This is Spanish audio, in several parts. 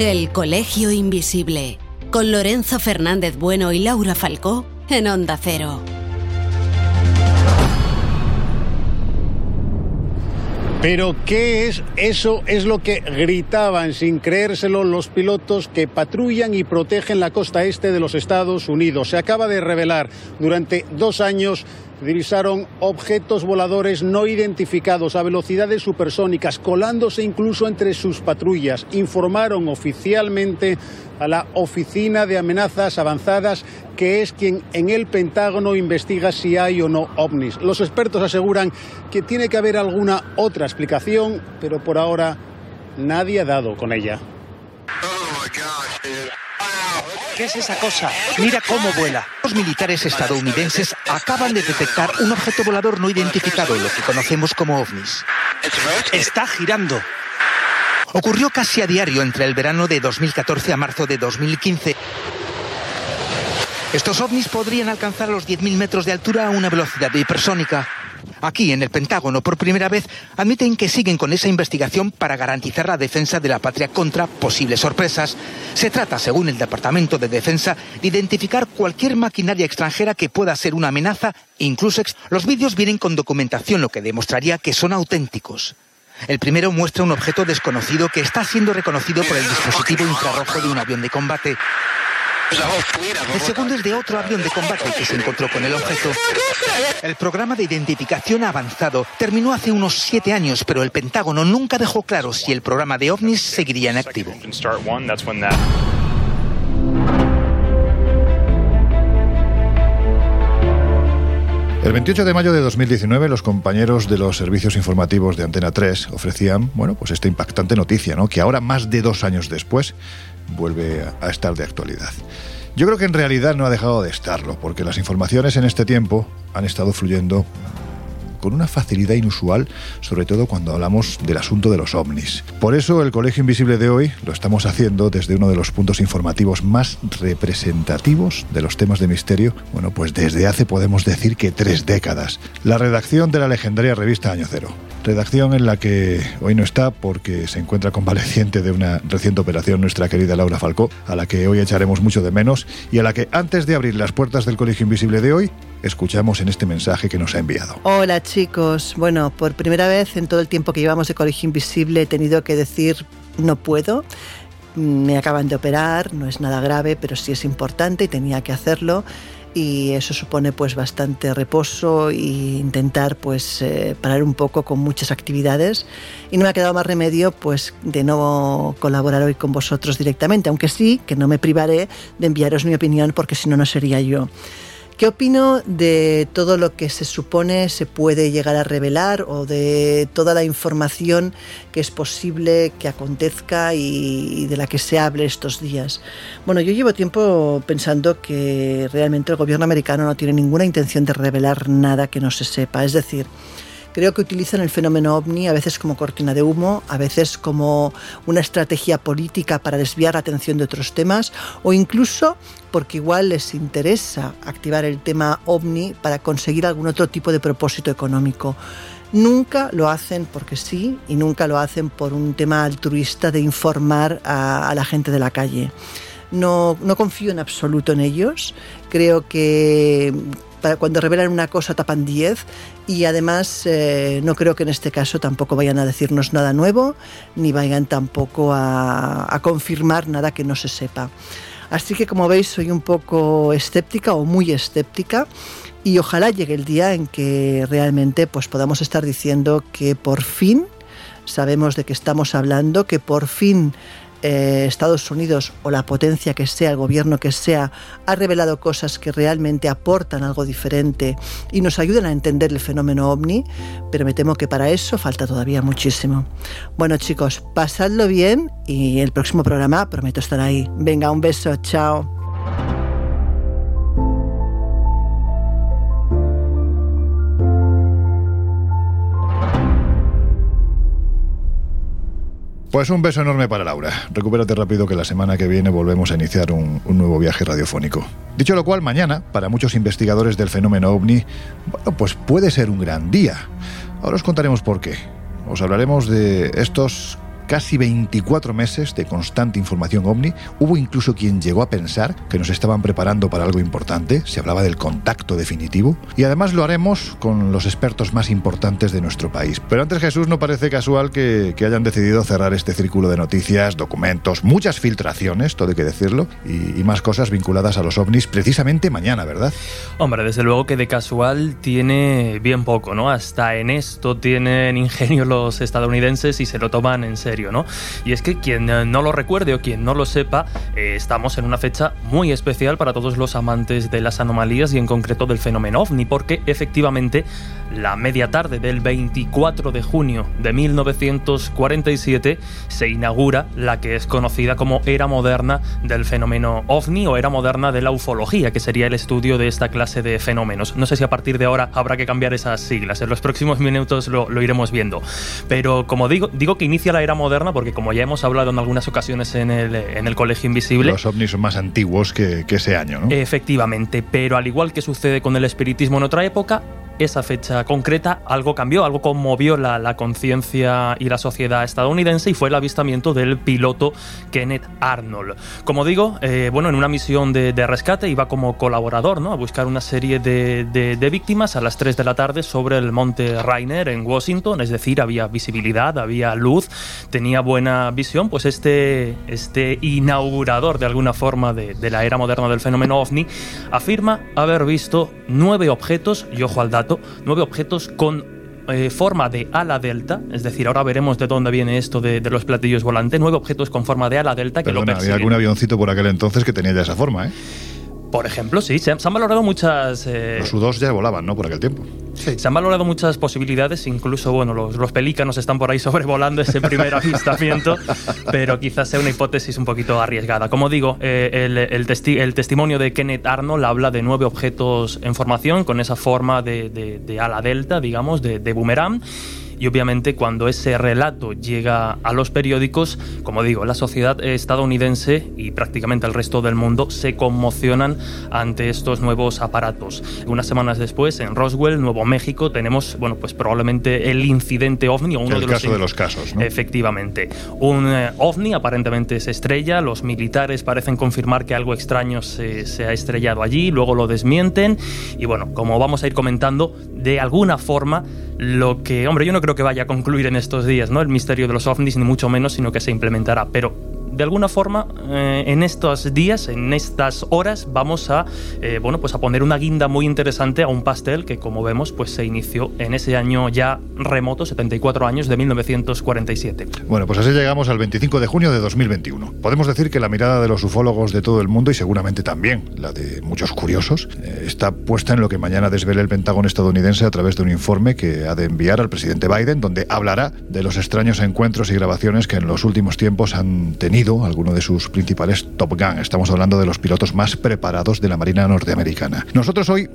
El Colegio Invisible, con Lorenzo Fernández Bueno y Laura Falcó en Onda Cero. Pero ¿qué es eso? Es lo que gritaban sin creérselo los pilotos que patrullan y protegen la costa este de los Estados Unidos. Se acaba de revelar durante dos años divisaron objetos voladores no identificados a velocidades supersónicas, colándose incluso entre sus patrullas. Informaron oficialmente a la Oficina de Amenazas Avanzadas, que es quien en el Pentágono investiga si hay o no ovnis. Los expertos aseguran que tiene que haber alguna otra explicación, pero por ahora nadie ha dado con ella. ¿Qué es esa cosa? Mira cómo vuela. Los militares estadounidenses acaban de detectar un objeto volador no identificado, lo que conocemos como ovnis. Está girando. Ocurrió casi a diario entre el verano de 2014 a marzo de 2015. Estos ovnis podrían alcanzar los 10.000 metros de altura a una velocidad hipersónica. Aquí, en el Pentágono, por primera vez, admiten que siguen con esa investigación para garantizar la defensa de la patria contra posibles sorpresas. Se trata, según el Departamento de Defensa, de identificar cualquier maquinaria extranjera que pueda ser una amenaza, incluso los vídeos vienen con documentación, lo que demostraría que son auténticos. El primero muestra un objeto desconocido que está siendo reconocido por el dispositivo infrarrojo de un avión de combate. El segundo es de otro avión de combate que se encontró con el objeto. El programa de identificación avanzado terminó hace unos siete años, pero el Pentágono nunca dejó claro si el programa de ovnis seguiría en activo. El 28 de mayo de 2019, los compañeros de los servicios informativos de Antena 3 ofrecían, bueno, pues esta impactante noticia, ¿no? Que ahora, más de dos años después, vuelve a estar de actualidad. Yo creo que en realidad no ha dejado de estarlo, porque las informaciones en este tiempo han estado fluyendo con una facilidad inusual, sobre todo cuando hablamos del asunto de los ovnis. Por eso el Colegio Invisible de hoy lo estamos haciendo desde uno de los puntos informativos más representativos de los temas de misterio, bueno, pues desde hace podemos decir que tres décadas. La redacción de la legendaria revista Año Cero. Redacción en la que hoy no está porque se encuentra convaleciente de una reciente operación nuestra querida Laura Falcó, a la que hoy echaremos mucho de menos y a la que antes de abrir las puertas del Colegio Invisible de hoy, escuchamos en este mensaje que nos ha enviado. Hola chicos, bueno, por primera vez en todo el tiempo que llevamos de Colegio Invisible he tenido que decir no puedo. Me acaban de operar, no es nada grave, pero sí es importante y tenía que hacerlo y eso supone pues bastante reposo e intentar pues eh, parar un poco con muchas actividades y no me ha quedado más remedio pues de no colaborar hoy con vosotros directamente, aunque sí que no me privaré de enviaros mi opinión porque si no no sería yo. ¿Qué opino de todo lo que se supone se puede llegar a revelar o de toda la información que es posible que acontezca y, de la que se hable estos días? Bueno, yo llevo tiempo pensando que realmente el gobierno americano no tiene ninguna intención de revelar nada que no se sepa. Es decir, Creo que utilizan el fenómeno ovni a veces como cortina de humo, a veces como una estrategia política para desviar la atención de otros temas o incluso porque igual les interesa activar el tema ovni para conseguir algún otro tipo de propósito económico. Nunca lo hacen porque sí y nunca lo hacen por un tema altruista de informar a, la gente de la calle. No, no confío en absoluto en ellos. Creo que cuando revelan una cosa tapan 10 y además eh, no creo que en este caso tampoco vayan a decirnos nada nuevo ni vayan tampoco a, confirmar nada que no se sepa. Así que como veis soy un poco escéptica o muy escéptica y ojalá llegue el día en que realmente pues podamos estar diciendo que por fin sabemos de qué estamos hablando, que por fin eh, Estados Unidos o la potencia que sea, el gobierno que sea, ha revelado cosas que realmente aportan algo diferente y nos ayudan a entender el fenómeno ovni, pero me temo que para eso falta todavía muchísimo. Bueno chicos, pasadlo bien y el próximo programa prometo estar ahí. Venga, un beso, chao. Pues un beso enorme para Laura. Recupérate rápido que la semana que viene volvemos a iniciar un, nuevo viaje radiofónico. Dicho lo cual, mañana, para muchos investigadores del fenómeno ovni, bueno, pues puede ser un gran día. Ahora os contaremos por qué. Os hablaremos de estos casi 24 meses de constante información ovni. Hubo incluso quien llegó a pensar que nos estaban preparando para algo importante, se hablaba del contacto definitivo. Y además lo haremos con los expertos más importantes de nuestro país. Pero antes Jesús no parece casual que, hayan decidido cerrar este círculo de noticias, documentos, muchas filtraciones, todo hay que decirlo, y, y más cosas vinculadas a los ovnis precisamente mañana, ¿verdad? Hombre, desde luego que de casual tiene bien poco, ¿no? Hasta en esto tienen ingenio los estadounidenses y se lo toman en serio. Y es que quien eh, no lo recuerde o quien no lo sepa, eh, estamos en una fecha muy especial para todos los amantes de las anomalías y en concreto del fenómeno ovni, porque efectivamente la media tarde del 24 de junio de 1947 se inaugura la que es conocida como era moderna del fenómeno ovni o era moderna de la ufología, que sería el estudio de esta clase de fenómenos. No sé si a partir de ahora habrá que cambiar esas siglas, en los próximos minutos lo, lo iremos viendo. Pero como digo, digo que inicia la era moderna moderna, porque como ya hemos hablado en algunas ocasiones en el, en el Colegio Invisible... Los ovnis son más antiguos que, que ese año, ¿no? Efectivamente, pero al igual que sucede con el espiritismo en otra época, esa fecha concreta, algo cambió, algo conmovió la, la conciencia y la sociedad estadounidense y fue el avistamiento del piloto Kenneth Arnold. Como digo, eh, bueno, en una misión de, de, rescate iba como colaborador ¿no? a buscar una serie de, de, víctimas a las 3 de la tarde sobre el monte Rainer en Washington, es decir, había visibilidad, había luz, tenía buena visión, pues este, este inaugurador de alguna forma de, de la era moderna del fenómeno ovni afirma haber visto nueve objetos, y ojo al dato, nueve objetos con eh, forma de ala delta, es decir, ahora veremos de dónde viene esto de, de los platillos volantes, nueve objetos con forma de ala delta que lo persiguen. había algún avioncito por aquel entonces que tenía ya esa forma, ¿eh? Por ejemplo, sí, se han, se han valorado muchas... Eh, los U-2 ya volaban, ¿no? Por aquel tiempo. Sí. Se han valorado muchas posibilidades, incluso, bueno, los, los pelícanos están por ahí sobrevolando ese primer avistamiento, pero quizás sea una hipótesis un poquito arriesgada. Como digo, eh, el, el, testi el, testimonio de Kenneth Arnold habla de nueve objetos en formación con esa forma de, de, de ala delta, digamos, de, de boomerang y obviamente cuando ese relato llega a los periódicos, como digo, la sociedad estadounidense y prácticamente el resto del mundo se conmocionan ante estos nuevos aparatos. Unas semanas después, en Roswell, Nuevo México, tenemos, bueno, pues probablemente el incidente ovni, o uno el de, caso los, de los casos, ¿no? Efectivamente. Un eh, ovni aparentemente se estrella, los militares parecen confirmar que algo extraño se, se ha estrellado allí, luego lo desmienten y bueno, como vamos a ir comentando, de alguna forma lo que, hombre, yo no creo que vaya a concluir en estos días, ¿no? El misterio de los ovnis, ni mucho menos, sino que se implementará. Pero de alguna forma, eh, en estos días, en estas horas, vamos a, eh, bueno, pues a poner una guinda muy interesante a un pastel que, como vemos, pues se inició en ese año ya remoto, 74 años, de 1947. Bueno, pues así llegamos al 25 de junio de 2021. Podemos decir que la mirada de los ufólogos de todo el mundo, y seguramente también la de muchos curiosos, eh, está puesta en lo que mañana desvele el Pentágono estadounidense a través de un informe que ha de enviar al presidente Biden, donde hablará de los extraños encuentros y grabaciones que en los últimos tiempos han tenido alguno de sus principales Top Gun. Estamos hablando de los pilotos más preparados de la Marina norteamericana. Nosotros hoy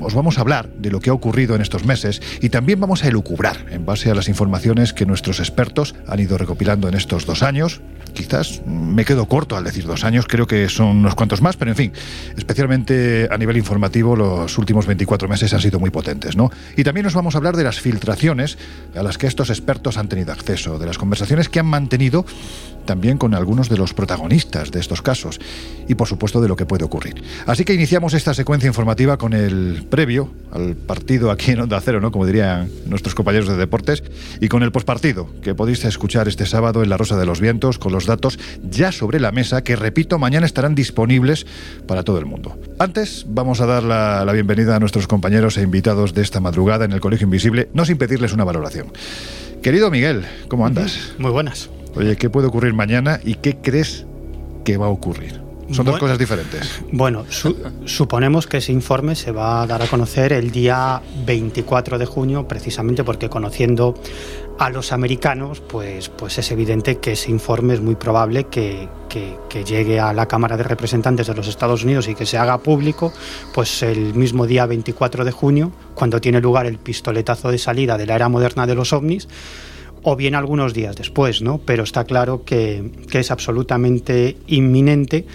os vamos a hablar de lo que ha ocurrido en estos meses y también vamos a elucubrar en base a las informaciones que nuestros expertos han ido recopilando en estos dos años. Quizás me quedo corto al decir dos años, creo que son unos cuantos más, pero en fin, especialmente a nivel informativo los últimos 24 meses han sido muy potentes, ¿no? Y también nos vamos a hablar de las filtraciones a las que estos expertos han tenido acceso, de las conversaciones que han mantenido también con algunos de los protagonistas de estos casos y por supuesto de lo que puede ocurrir. Así que iniciamos esta secuencia informativa con el previo al partido aquí en Onda Cero, ¿no? como dirían nuestros compañeros de deportes, y con el pospartido que podéis escuchar este sábado en La Rosa de los Vientos con los datos ya sobre la mesa que, repito, mañana estarán disponibles para todo el mundo. Antes vamos a dar la, la bienvenida a nuestros compañeros e invitados de esta madrugada en el Colegio Invisible, no sin pedirles una valoración. Querido Miguel, ¿cómo andas? Muy buenas. Oye, ¿qué puede ocurrir mañana y qué crees que va a ocurrir? Son bueno, dos cosas diferentes. Bueno, su, suponemos que ese informe se va a dar a conocer el día 24 de junio, precisamente porque conociendo a los americanos, pues, pues es evidente que ese informe es muy probable que, que, que, llegue a la Cámara de Representantes de los Estados Unidos y que se haga público, pues el mismo día 24 de junio, cuando tiene lugar el pistoletazo de salida de la era moderna de los ovnis o bien algunos días después, ¿no? Pero está claro que, es absolutamente inminente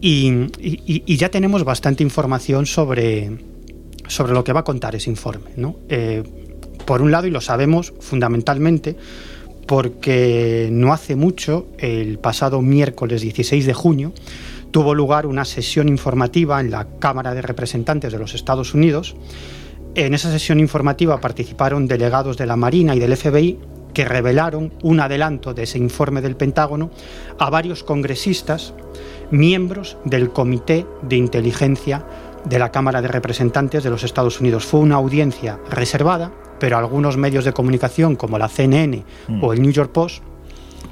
y, ya tenemos bastante información sobre, sobre lo que va a contar ese informe, ¿no? Eh, por un lado, y lo sabemos fundamentalmente, porque no hace mucho, el pasado miércoles 16 de junio, tuvo lugar una sesión informativa en la Cámara de Representantes de los Estados Unidos. En esa sesión informativa participaron delegados de la Marina y del FBI que revelaron un adelanto de ese informe del Pentágono a varios congresistas, miembros del Comité de Inteligencia de la Cámara de Representantes de los Estados Unidos. Fue una audiencia reservada, pero algunos medios de comunicación como la CNN mm. o el New York Post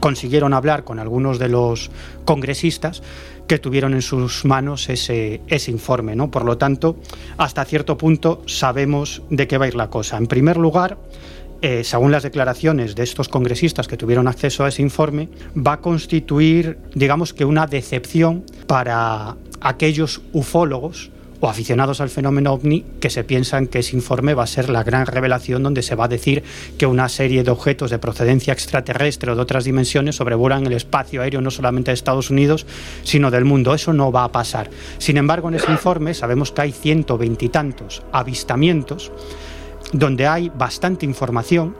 consiguieron hablar con algunos de los congresistas que tuvieron en sus manos ese, ese informe. ¿no? Por lo tanto, hasta cierto punto sabemos de qué va a ir la cosa. En primer lugar, eh, según las declaraciones de estos congresistas que tuvieron acceso a ese informe, va a constituir, digamos que, una decepción para aquellos ufólogos o aficionados al fenómeno ovni que se piensan que ese informe va a ser la gran revelación donde se va a decir que una serie de objetos de procedencia extraterrestre o de otras dimensiones sobrevuelan el espacio aéreo no solamente de Estados Unidos, sino del mundo. Eso no va a pasar. Sin embargo, en ese informe sabemos que hay ciento veintitantos avistamientos donde hay bastante información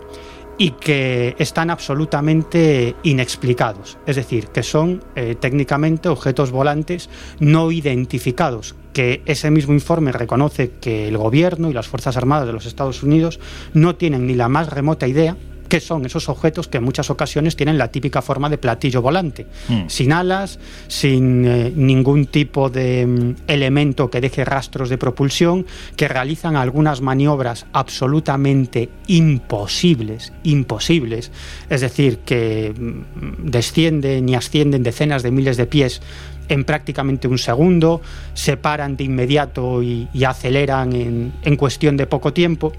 y que están absolutamente inexplicados, es decir, que son eh, técnicamente objetos volantes no identificados, que ese mismo informe reconoce que el gobierno y las Fuerzas Armadas de los Estados Unidos no tienen ni la más remota idea que son esos objetos que en muchas ocasiones tienen la típica forma de platillo volante, mm. sin alas, sin eh, ningún tipo de mm, elemento que deje rastros de propulsión, que realizan algunas maniobras absolutamente imposibles, imposibles, es decir, que mm, descienden y ascienden decenas de miles de pies en prácticamente un segundo, se paran de inmediato y, aceleran en, en cuestión de poco tiempo.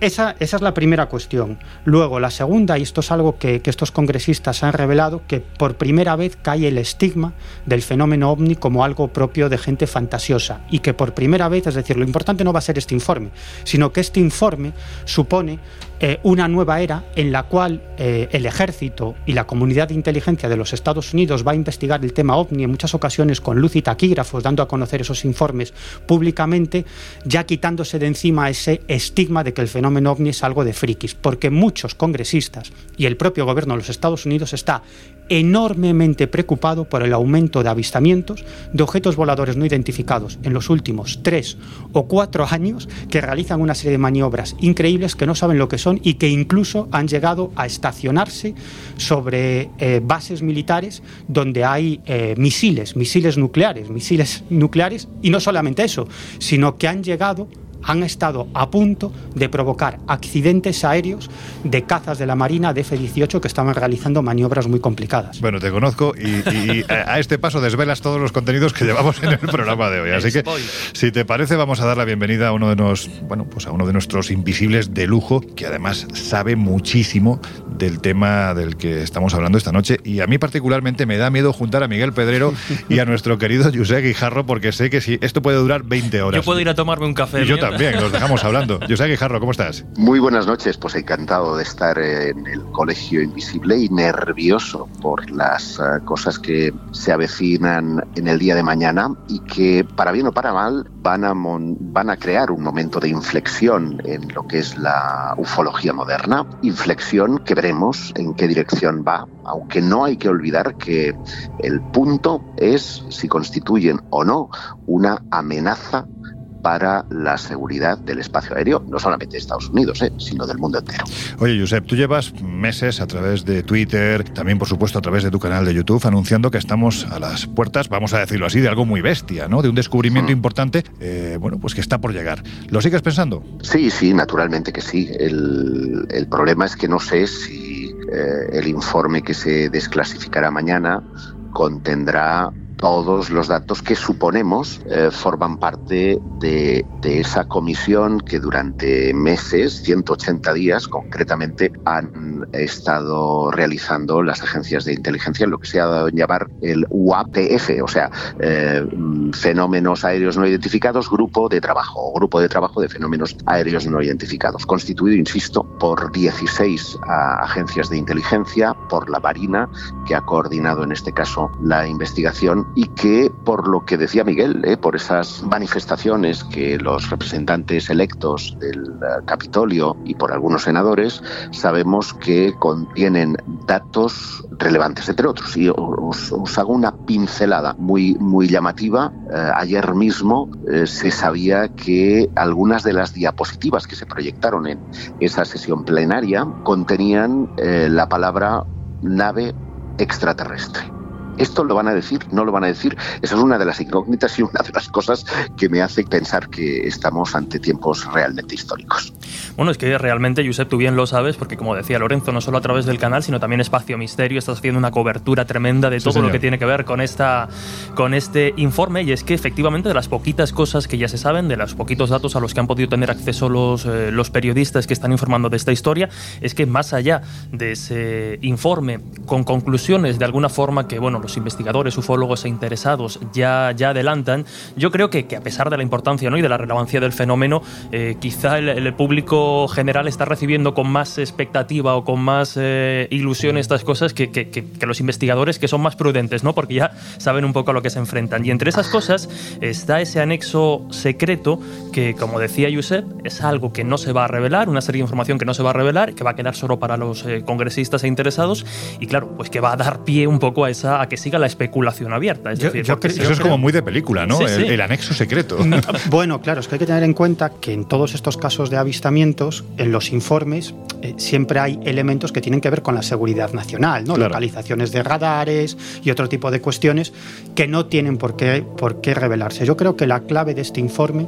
Esa, es la primera cuestión. Luego, la segunda, y esto es algo que, estos congresistas han revelado, que por primera vez cae el estigma del fenómeno ovni como algo propio de gente fantasiosa. Y que por primera vez, es decir, lo importante no va a ser este informe, sino que este informe supone eh, una nueva era en la cual eh, el ejército y la comunidad de inteligencia de los Estados Unidos va a investigar el tema ovni en muchas ocasiones con luz y taquígrafos, dando a conocer esos informes públicamente, ya quitándose de encima ese estigma de que el fenómeno ovni es algo de frikis, porque muchos congresistas y el propio gobierno de los Estados Unidos está enormemente preocupado por el aumento de avistamientos de objetos voladores no identificados en los últimos tres o cuatro años que realizan una serie de maniobras increíbles que no saben lo que son y que incluso han llegado a estacionarse sobre eh, bases militares donde hay eh, misiles, misiles nucleares, misiles nucleares. Y no solamente eso, sino que han llegado han estado a punto de provocar accidentes aéreos de cazas de la Marina de F-18 que estaban realizando maniobras muy complicadas. Bueno, te conozco y, a este paso desvelas todos los contenidos que llevamos en el programa de hoy. Así que, si te parece, vamos a dar la bienvenida a uno de nos, bueno, pues a uno de nuestros invisibles de lujo, que además sabe muchísimo del tema del que estamos hablando esta noche. Y a mí particularmente me da miedo juntar a Miguel Pedrero y a nuestro querido José Guijarro, porque sé que si esto puede durar 20 horas. Yo puedo ir a tomarme un café. yo Bien, nos dejamos hablando. José Guijarro, ¿cómo estás? Muy buenas noches, pues encantado de estar en el Colegio Invisible y nervioso por las eh, cosas que se avecinan en el día de mañana y que, para bien o para mal, van a, van a crear un momento de inflexión en lo que es la ufología moderna. Inflexión que veremos en qué dirección va, aunque no hay que olvidar que el punto es si constituyen o no una amenaza para la seguridad del espacio aéreo, no solamente de Estados Unidos, eh, sino del mundo entero. Oye, Josep, tú llevas meses a través de Twitter, también por supuesto a través de tu canal de YouTube, anunciando que estamos a las puertas, vamos a decirlo así, de algo muy bestia, ¿no? De un descubrimiento mm. importante, eh, bueno, pues que está por llegar. ¿Lo sigues pensando? Sí, sí, naturalmente que sí. El, el problema es que no sé si eh, el informe que se desclasificará mañana contendrá todos los datos que suponemos eh, forman parte de, esa comisión que durante meses, 180 días concretamente, han estado realizando las agencias de inteligencia, lo que se ha dado en llamar el UAPF, o sea, eh, fenómenos aéreos no identificados, grupo de trabajo, o grupo de trabajo de fenómenos aéreos no identificados, constituido, insisto, por 16 agencias de inteligencia, por la Marina, que ha coordinado en este caso la investigación, y que por lo que decía Miguel, ¿eh? por esas manifestaciones que los representantes electos del eh, Capitolio y por algunos senadores sabemos que contienen datos relevantes, entre otros. Y os, hago una pincelada muy, muy llamativa. Eh, ayer mismo se sabía que algunas de las diapositivas que se proyectaron en esa sesión plenaria contenían la palabra nave extraterrestre. ¿Esto lo van a decir? ¿No lo van a decir? Esa es una de las incógnitas y una de las cosas que me hace pensar que estamos ante tiempos realmente históricos. Bueno, es que realmente, Josep, tú bien lo sabes, porque como decía Lorenzo, no solo a través del canal, sino también Espacio Misterio, estás haciendo una cobertura tremenda de todo lo que tiene que ver con, esta, con este informe, y es que efectivamente de las poquitas cosas que ya se saben, de los poquitos datos a los que han podido tener acceso los, eh, los periodistas que están informando de esta historia, es que más allá de ese informe con conclusiones de alguna forma que, bueno, los investigadores, ufólogos e interesados ya, ya adelantan, yo creo que, que a pesar de la importancia ¿no? y de la relevancia del fenómeno, eh, quizá el, público general está recibiendo con más expectativa o con más eh, ilusión estas cosas que, que, que, los investigadores que son más prudentes, ¿no? porque ya saben un poco a lo que se enfrentan. Y entre esas cosas está ese anexo secreto que, como decía Josep, es algo que no se va a revelar, una serie de información que no se va a revelar, que va a quedar solo para los eh, congresistas e interesados, y claro, pues que va a dar pie un poco a, esa, que siga la especulación abierta. eso es como muy de película, ¿no? el, anexo secreto. bueno, claro, es que hay que tener en cuenta que en todos estos casos de avistamientos, en los informes, eh, siempre hay elementos que tienen que ver con la seguridad nacional, ¿no? Localizaciones de radares y otro tipo de cuestiones que no tienen por qué, por qué revelarse. Yo creo que la clave de este informe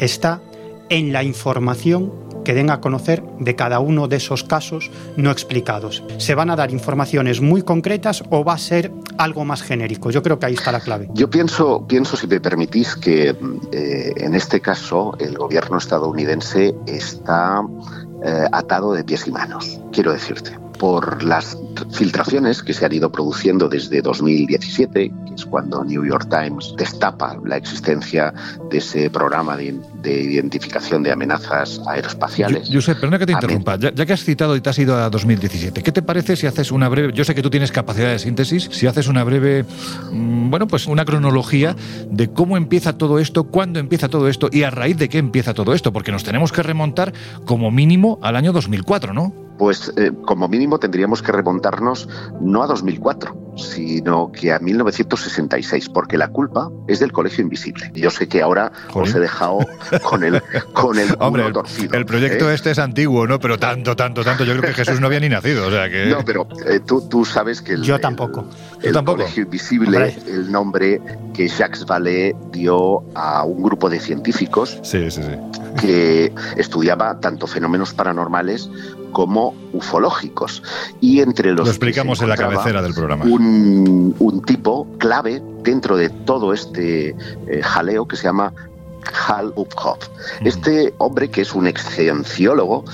está en la información que den a conocer de cada uno de esos casos no explicados. ¿Se van a dar informaciones muy concretas o va a ser algo más genérico? Yo creo que ahí está la clave. Yo pienso, pienso si me permitís, que eh, en este caso el gobierno estadounidense está eh, atado de pies y manos, quiero decirte por las filtraciones que se han ido produciendo desde 2017, que es cuando New York Times destapa la existencia de ese programa de, identificación de amenazas aeroespaciales. Josep, perdona que te interrumpa. Ya, que has citado y te has ido a 2017, ¿qué te parece si haces una breve, yo sé que tú tienes capacidad de síntesis, si haces una breve, mm, bueno, pues una cronología de cómo empieza todo esto, cuándo empieza todo esto y a raíz de qué empieza todo esto? Porque nos tenemos que remontar como mínimo al año 2004, ¿no? Pues eh, como mínimo tendríamos que remontarnos no a 2004, sino que a 1966, porque la culpa es del Colegio Invisible. Yo sé que ahora os he dejado con el con el Hombre, torcido. El proyecto ¿eh? este es antiguo, ¿no? Pero tanto, tanto, tanto. Yo creo que Jesús no había ni nacido, o sea que... No, pero eh, tú, tú, sabes que el, Yo tampoco. El, Colegio Invisible, el nombre que Jacques Vallée dio a un grupo de científicos que estudiaba tanto fenómenos paranormales como ufológicos. Y entre los. Lo explicamos en la cabecera del programa. Un, un, tipo clave dentro de todo este eh, jaleo que se llama Hal Uphoff. Este hombre, que es un excienciólogo,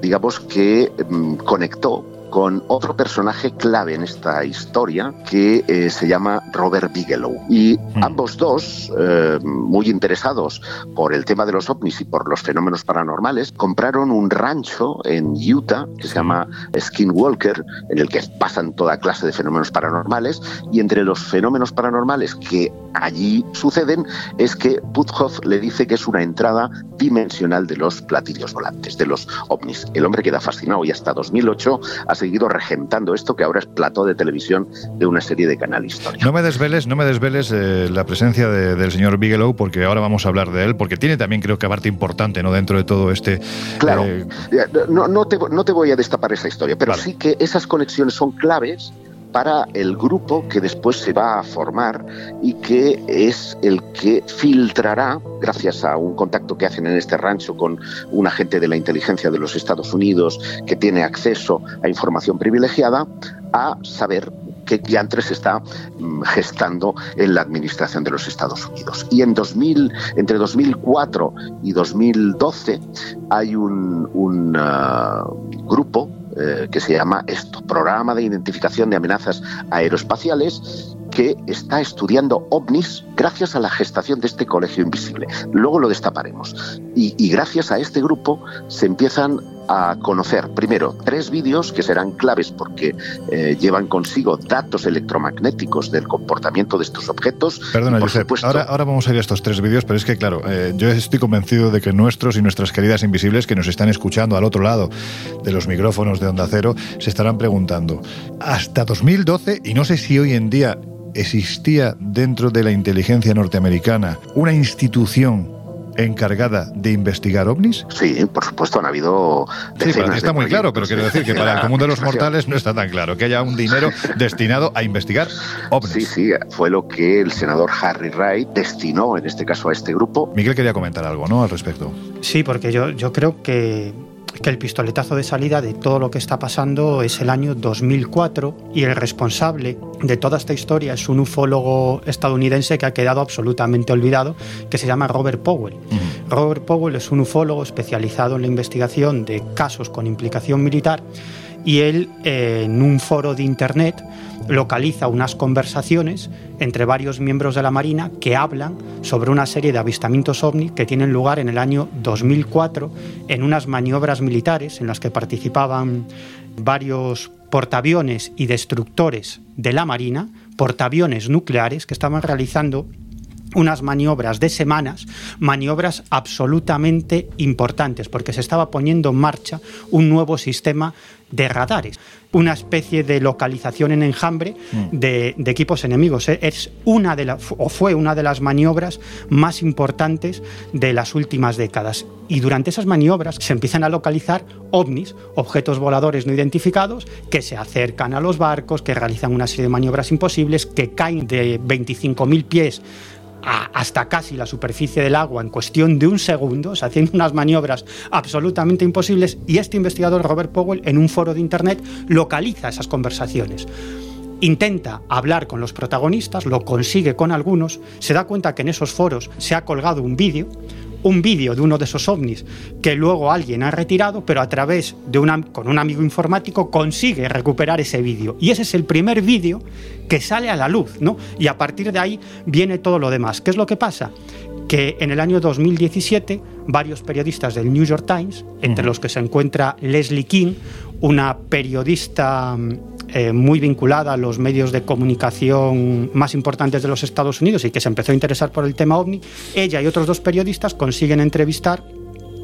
digamos que mm, conectó con otro personaje clave en esta historia que eh, se llama Robert Bigelow. Y hmm. ambos dos, eh, muy interesados por el tema de los ovnis y por los fenómenos paranormales, compraron un rancho en Utah que se llama Skinwalker, en el que pasan toda clase de fenómenos paranormales. Y entre los fenómenos paranormales que allí suceden es que Puthoff le dice que es una entrada dimensional de los platillos volantes, de los ovnis. El hombre queda fascinado y hasta 2008 ha seguido regentando esto que ahora es plató de televisión de una serie de canal histórico. No me desveles, no me desveles eh, la presencia del señor Bigelow porque ahora vamos a hablar de él, porque tiene también creo que parte importante ¿no? dentro de todo este... Claro, eh, no, no, te, no te voy a destapar esa historia, pero sí que esas conexiones son claves para el grupo que después se va a formar y que es el que filtrará, gracias a un contacto que hacen en este rancho con un agente de la inteligencia de los Estados Unidos que tiene acceso a información privilegiada, a saber qué diantres se está mm, gestando en la administración de los Estados Unidos. Y en 2000, entre 2004 y 2012 hay un, un ah, grupo eh, que se llama esto, Programa de Identificación de Amenazas Aeroespaciales, que está estudiando ovnis gracias a la gestación de este colegio invisible. Luego lo destaparemos. Y, gracias a este grupo se empiezan a conocer primero tres vídeos que serán claves porque eh, llevan consigo datos electromagnéticos del comportamiento de estos objetos. Perdona, Josep, ahora, ahora vamos a ir a estos tres vídeos, pero es que, claro, eh, yo estoy convencido de que nuestros y nuestras queridas invisibles que nos están escuchando al otro lado de los micrófonos de Onda Cero se estarán preguntando, hasta 2012, y no sé si hoy en día existía dentro de la inteligencia norteamericana una institución encargada de investigar ovnis? Sí, por supuesto, han habido Sí, para está muy claro, pero quiero decir que para el común de los mortales no está tan claro que haya un dinero destinado a investigar ovnis. Sí, sí, fue lo que el senador Harry Wright destinó, en este caso, a este grupo. Miguel quería comentar algo, ¿no?, al respecto. Sí, porque yo, yo creo que que el pistoletazo de salida de todo lo que está pasando es el año 2004 y el responsable de toda esta historia es un ufólogo estadounidense que ha quedado absolutamente olvidado, que se llama Robert Powell. Robert Powell es un ufólogo especializado en la investigación de casos con implicación militar y él eh, en un foro de Internet localiza unas conversaciones entre varios miembros de la Marina que hablan sobre una serie de avistamientos ovni que tienen lugar en el año 2004 en unas maniobras militares en las que participaban varios portaaviones y destructores de la Marina, portaaviones nucleares que estaban realizando unas maniobras de semanas, maniobras absolutamente importantes, porque se estaba poniendo en marcha un nuevo sistema de radares, una especie de localización en enjambre mm. de, equipos enemigos. E, es una de o fue una de las maniobras más importantes de las últimas décadas. Y durante esas maniobras se empiezan a localizar ovnis, objetos voladores no identificados, que se acercan a los barcos, que realizan una serie de maniobras imposibles, que caen de 25.000 pies hasta casi la superficie del agua en cuestión de un segundo, haciendo unas maniobras absolutamente imposibles, y este investigador, Robert Powell, en un foro de Internet, localiza esas conversaciones. Intenta hablar con los protagonistas, lo consigue con algunos, se da cuenta que en esos foros se ha colgado un vídeo, un vídeo de uno de esos ovnis que luego alguien ha retirado, pero a través de una, con un amigo informático consigue recuperar ese vídeo. Y ese es el primer vídeo que sale a la luz, ¿no? Y a partir de ahí viene todo lo demás. ¿Qué es lo que pasa? que en el año 2017 varios periodistas del New York Times, entre los que se encuentra Leslie King, una periodista eh, muy vinculada a los medios de comunicación más importantes de los Estados Unidos y que se empezó a interesar por el tema ovni, ella y otros dos periodistas consiguen entrevistar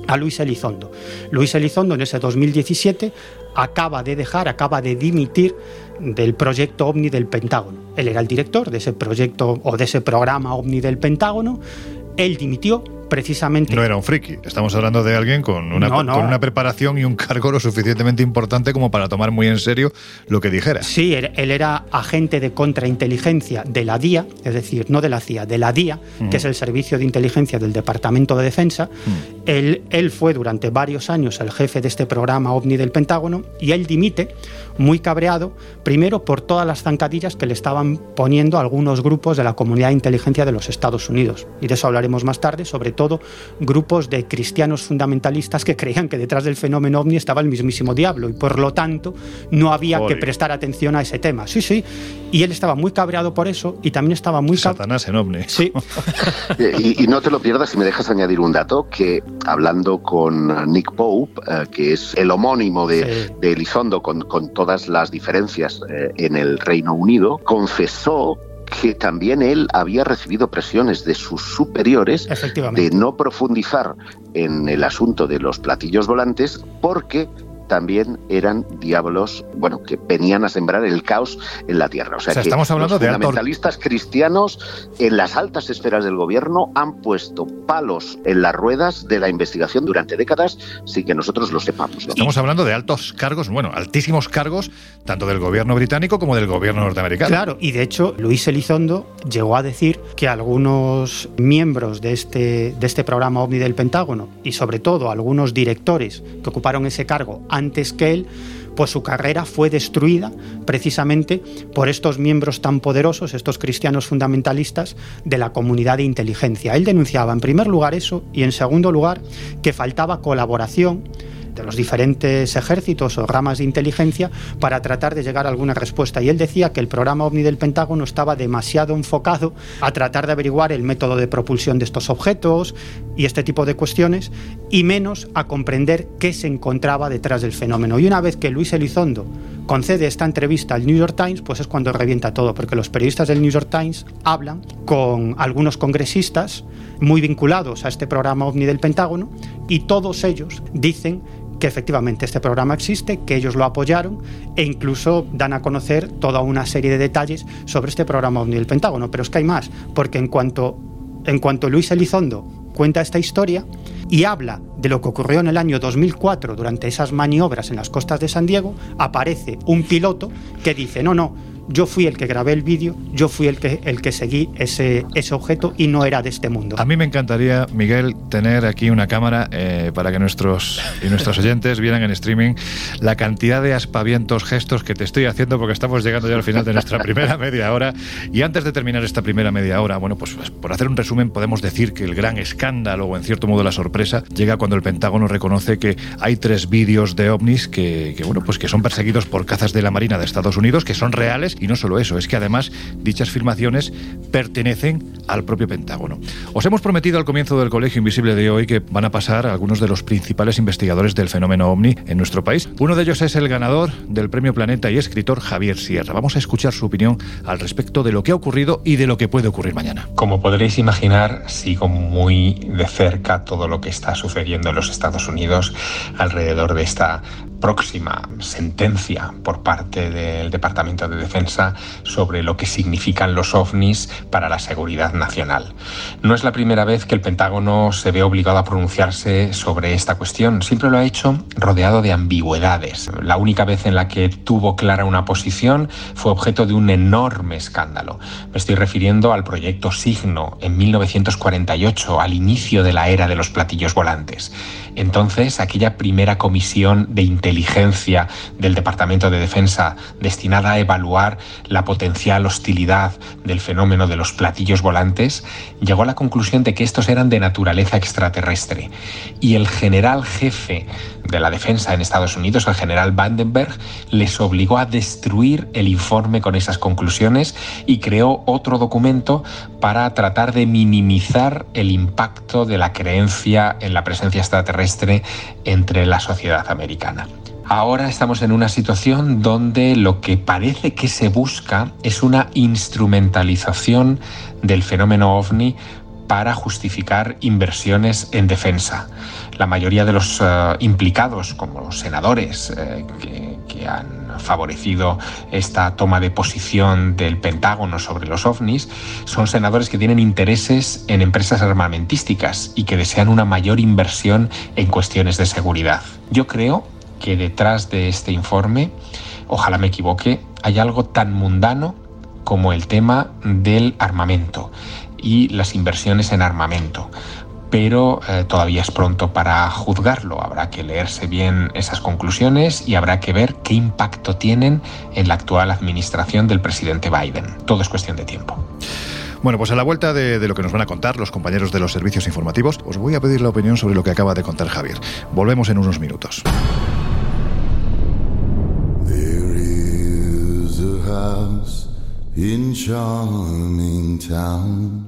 a Luis Elizondo. Luis Elizondo en ese 2017 acaba de dejar, acaba de dimitir del proyecto OVNI del Pentágono. Él era el director de ese proyecto o de ese programa OVNI del Pentágono. Él dimitió precisamente... No era un friki, estamos hablando de alguien con una, con una preparación y un cargo lo suficientemente importante como para tomar muy en serio lo que dijera. Sí, él, era agente de contrainteligencia de la DIA, es decir, no de la CIA, de la DIA, que es el Servicio de Inteligencia del Departamento de Defensa. él, él fue durante varios años el jefe de este programa OVNI del Pentágono y él dimite muy cabreado, primero por todas las zancadillas que le estaban poniendo algunos grupos de la comunidad de inteligencia de los Estados Unidos. Y de eso hablaremos más tarde, sobre todo grupos de cristianos fundamentalistas que creían que detrás del fenómeno ovni estaba el mismísimo diablo y por lo tanto no había que prestar atención a ese tema. Sí, sí. Y él estaba muy cabreado por eso y también estaba muy... Satanás en ovni. Sí. y, no te lo pierdas si me dejas añadir un dato que hablando con Nick Pope, eh, que es el homónimo de, Elizondo con, con todas las diferencias eh, en el Reino Unido, confesó que también él había recibido presiones de sus superiores de no profundizar en el asunto de los platillos volantes porque también eran diablos, bueno, que venían a sembrar el caos en la tierra. O sea, que estamos hablando los fundamentalistas cristianos en las altas esferas del gobierno han puesto palos en las ruedas de la investigación durante décadas sin que nosotros lo sepamos. Estamos hablando de altos cargos, bueno, altísimos cargos, tanto del gobierno británico como del gobierno norteamericano. Claro, y de hecho Luis Elizondo llegó a decir que algunos miembros de este, de este programa OVNI del Pentágono y sobre todo algunos directores que ocuparon ese cargo antes que él, pues su carrera fue destruida precisamente por estos miembros tan poderosos, estos cristianos fundamentalistas de la comunidad de inteligencia. Él denunciaba en primer lugar eso y en segundo lugar que faltaba colaboración de los diferentes ejércitos o ramas de inteligencia para tratar de llegar a alguna respuesta. Y él decía que el programa OVNI del Pentágono estaba demasiado enfocado a tratar de averiguar el método de propulsión de estos objetos y este tipo de cuestiones, y menos a comprender qué se encontraba detrás del fenómeno. Y una vez que Luis Elizondo concede esta entrevista al New York Times, pues es cuando revienta todo, porque los periodistas del New York Times hablan con algunos congresistas muy vinculados a este programa OVNI del Pentágono y todos ellos dicen que efectivamente este programa existe, que ellos lo apoyaron e incluso dan a conocer toda una serie de detalles sobre este programa OVNI del Pentágono. Pero es que hay más, porque en cuanto, en cuanto Luis Elizondo cuenta esta historia y habla de lo que ocurrió en el año 2004 durante esas maniobras en las costas de San Diego, aparece un piloto que dice, no, no, yo fui el que grabé el vídeo, yo fui el que, el que seguí ese, ese objeto y no era de este mundo. A mí me encantaría, Miguel, tener aquí una cámara eh, para que nuestros y nuestros oyentes vieran en streaming la cantidad de aspavientos, gestos que te estoy haciendo porque estamos llegando ya al final de nuestra primera media hora. Y antes de terminar esta primera media hora, bueno, pues, pues por hacer un resumen podemos decir que el gran escándalo o en cierto modo la sorpresa llega cuando el Pentágono reconoce que hay tres vídeos de ovnis que, que bueno, pues que son perseguidos por cazas de la Marina de Estados Unidos, que son reales y no solo eso, es que además dichas filmaciones pertenecen al propio Pentágono. Os hemos prometido al comienzo del Colegio Invisible de hoy que van a pasar algunos de los principales investigadores del fenómeno ovni en nuestro país. Uno de ellos es el ganador del Premio Planeta y escritor Javier Sierra. Vamos a escuchar su opinión al respecto de lo que ha ocurrido y de lo que puede ocurrir mañana. Como podréis imaginar, sigo muy de cerca todo lo que está sucediendo en los Estados Unidos alrededor de esta próxima sentencia por parte del Departamento de Defensa sobre lo que significan los ovnis para la seguridad nacional. No es la primera vez que el Pentágono se ve obligado a pronunciarse sobre esta cuestión. Siempre lo ha hecho rodeado de ambigüedades. La única vez en la que tuvo clara una posición fue objeto de un enorme escándalo. Me estoy refiriendo al proyecto Signo en 1948, al inicio de la era de los platillos volantes. Entonces, aquella primera comisión de inteligencia del Departamento de Defensa destinada a evaluar la potencial hostilidad del fenómeno de los platillos volantes llegó a la conclusión de que estos eran de naturaleza extraterrestre. Y el general jefe de la defensa en Estados Unidos, el general Vandenberg, les obligó a destruir el informe con esas conclusiones y creó otro documento para tratar de minimizar el impacto de la creencia en la presencia extraterrestre entre la sociedad americana. Ahora estamos en una situación donde lo que parece que se busca es una instrumentalización del fenómeno ovni para justificar inversiones en defensa. La mayoría de los uh, implicados, como los senadores eh, que, que han favorecido esta toma de posición del Pentágono sobre los ovnis, son senadores que tienen intereses en empresas armamentísticas y que desean una mayor inversión en cuestiones de seguridad. Yo creo que detrás de este informe, ojalá me equivoque, hay algo tan mundano como el tema del armamento y las inversiones en armamento. Pero eh, todavía es pronto para juzgarlo. Habrá que leerse bien esas conclusiones y habrá que ver qué impacto tienen en la actual administración del presidente Biden. Todo es cuestión de tiempo. Bueno, pues a la vuelta de, de, lo que nos van a contar los compañeros de los servicios informativos, os voy a pedir la opinión sobre lo que acaba de contar Javier. Volvemos en unos minutos. in charming town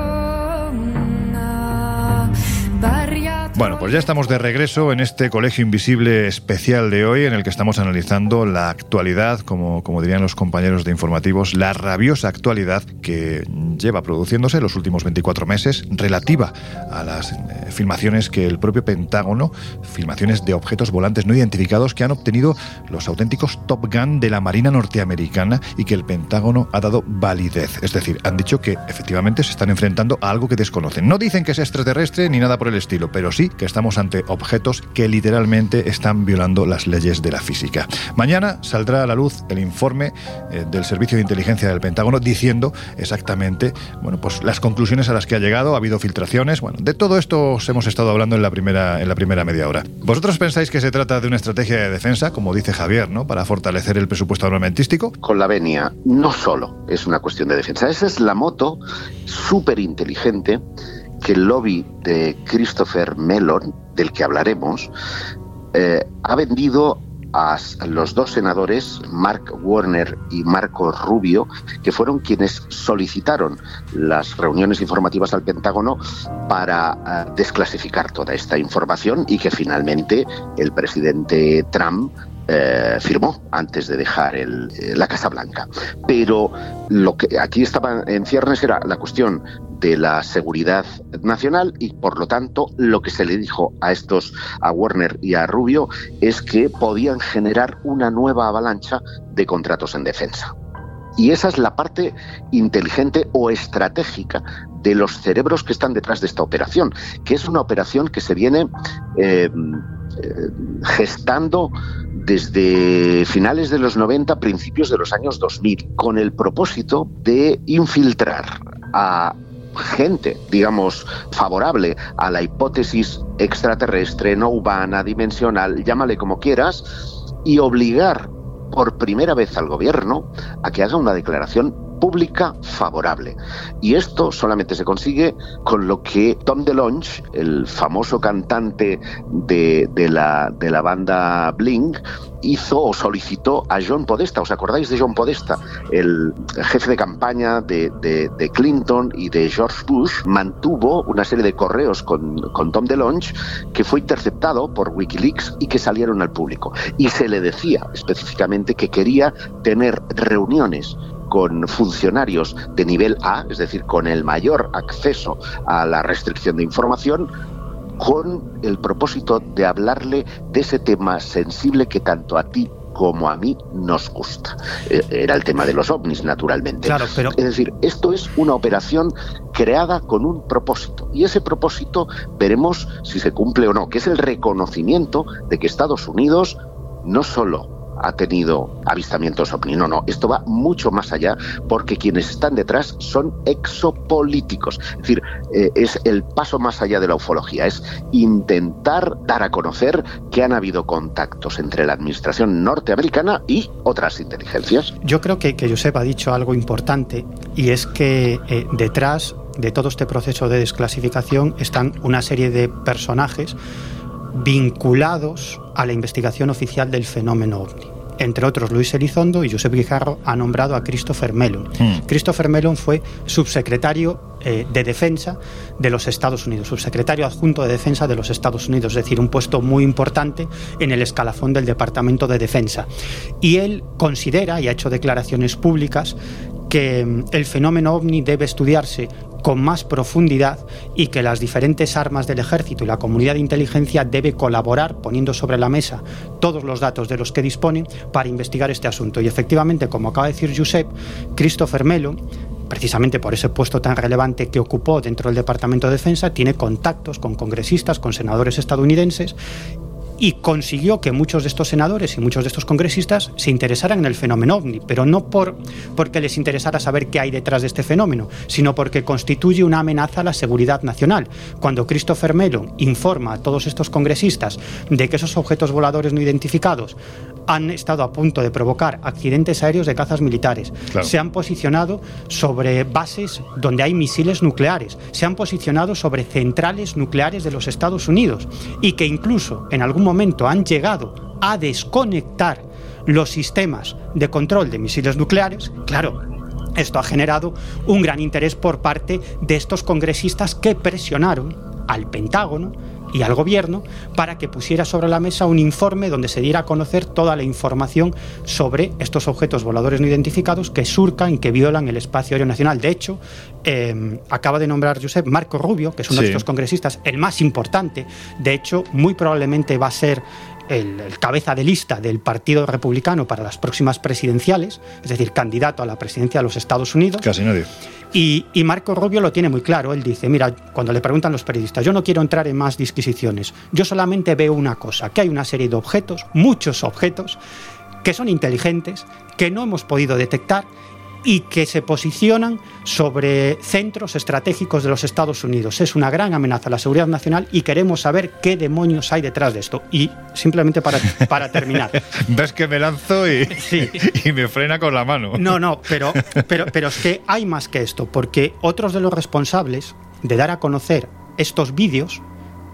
Bueno, pues ya estamos de regreso en este Colegio Invisible especial de hoy, en el que estamos analizando la actualidad, como, como dirían los compañeros de informativos, la rabiosa actualidad que lleva produciéndose los últimos 24 meses relativa a las eh, filmaciones que el propio Pentágono, filmaciones de objetos volantes no identificados que han obtenido los auténticos Top Gun de la Marina norteamericana y que el Pentágono ha dado validez. Es decir, han dicho que efectivamente se están enfrentando a algo que desconocen. No dicen que es extraterrestre ni nada por el estilo, pero sí que estamos ante objetos que literalmente están violando las leyes de la física. Mañana saldrá a la luz el informe eh, del Servicio de Inteligencia del Pentágono diciendo exactamente bueno, pues las conclusiones a las que ha llegado, ha habido filtraciones, bueno, de todo esto os hemos estado hablando en la primera en la primera media hora. ¿Vosotros pensáis que se trata de una estrategia de defensa, como dice Javier, ¿no? para fortalecer el presupuesto armamentístico? Con la venia, no solo es una cuestión de defensa, esa es la moto súper inteligente que el lobby de Christopher Mellon, del que hablaremos, eh, ha vendido a los dos senadores, Mark Warner y Marco Rubio, que fueron quienes solicitaron las reuniones informativas al Pentágono para eh, desclasificar toda esta información y que finalmente el presidente Trump eh, firmó antes de dejar el, la Casa Blanca. Pero lo que aquí estaba en ciernes era la cuestión de la seguridad nacional y por lo tanto lo que se le dijo a estos a Warner y a Rubio es que podían generar una nueva avalancha de contratos en defensa. Y esa es la parte inteligente o estratégica de los cerebros que están detrás de esta operación, que es una operación que se viene eh, eh, gestando desde finales de los 90, principios de los años 2000, con el propósito de infiltrar a gente, digamos, favorable a la hipótesis extraterrestre, no humana, dimensional, llámale como quieras, y obligar por primera vez al gobierno a que haga una declaración pública favorable. Y esto solamente se consigue con lo que Tom DeLonge, el famoso cantante de, la, de la banda Blink, hizo o solicitó a John Podesta. ¿Os acordáis de John Podesta? El jefe de campaña de, Clinton y de George Bush mantuvo una serie de correos con, con Tom DeLonge que fue interceptado por Wikileaks y que salieron al público. Y se le decía específicamente que quería tener reuniones con funcionarios de nivel A, es decir, con el mayor acceso a la restricción de información, con el propósito de hablarle de ese tema sensible que tanto a ti como a mí nos gusta. E, era el tema de los ovnis, naturalmente. Claro, pero... Es decir, esto es una operación creada con un propósito. Y ese propósito veremos si se cumple o no, que es el reconocimiento de que Estados Unidos no solo ha tenido avistamientos ovni. No, no, esto va mucho más allá porque quienes están detrás son exopolíticos. Es decir, eh, es el paso más allá de la ufología, es intentar dar a conocer que han habido contactos entre la administración norteamericana y otras inteligencias. Yo creo que, que Josep ha dicho algo importante y es que eh, detrás de todo este proceso de desclasificación están una serie de personajes vinculados a la investigación oficial del fenómeno ovni entre otros Luis Elizondo y Josep Guijarro, ha nombrado a Christopher Mellon. Hmm. Christopher Mellon fue subsecretario eh, de Defensa de los Estados Unidos, subsecretario adjunto de Defensa de los Estados Unidos, es decir, un puesto muy importante en el escalafón del Departamento de Defensa. Y él considera, y ha hecho declaraciones públicas, que mm, el fenómeno ovni debe estudiarse con más profundidad y que las diferentes armas del ejército y la comunidad de inteligencia debe colaborar poniendo sobre la mesa todos los datos de los que disponen para investigar este asunto. Y efectivamente, como acaba de decir Josep, Christopher Melo precisamente por ese puesto tan relevante que ocupó dentro del Departamento de Defensa, tiene contactos con congresistas, con senadores estadounidenses y consiguió que muchos de estos senadores y muchos de estos congresistas se interesaran en el fenómeno ovni, pero no por porque les interesara saber qué hay detrás de este fenómeno, sino porque constituye una amenaza a la seguridad nacional. Cuando Christopher Mellon informa a todos estos congresistas de que esos objetos voladores no identificados han estado a punto de provocar accidentes aéreos de cazas militares, se han posicionado sobre bases donde hay misiles nucleares, se han posicionado sobre centrales nucleares de los Estados Unidos. Y que incluso en algún momento han llegado a desconectar los sistemas de control de misiles nucleares, claro, esto ha generado un gran interés por parte de estos congresistas que presionaron al Pentágono y al gobierno para que pusiera sobre la mesa un informe donde se diera a conocer toda la información sobre estos objetos voladores no identificados que surcan y que violan el espacio aéreo nacional. De hecho, eh, acaba de nombrar Josep Marco Rubio, que es uno de estos congresistas, el más importante. De hecho, muy probablemente va a ser el, cabeza de lista del Partido Republicano para las próximas presidenciales, es decir, candidato a la presidencia de los Estados Unidos. Casi nadie Y, y, Marco Rubio lo tiene muy claro. Él dice, mira, cuando le preguntan los periodistas, yo no quiero entrar en más disquisiciones. Yo solamente veo una cosa, que hay una serie de objetos, muchos objetos, que son inteligentes, que no hemos podido detectar y que se posicionan sobre centros estratégicos de los Estados Unidos. Es una gran amenaza a la seguridad nacional y queremos saber qué demonios hay detrás de esto. Y simplemente para, para terminar. Ves que me lanzo y, y, me frena con la mano. No, no, pero, pero, pero es que hay más que esto, porque otros de los responsables de dar a conocer estos vídeos,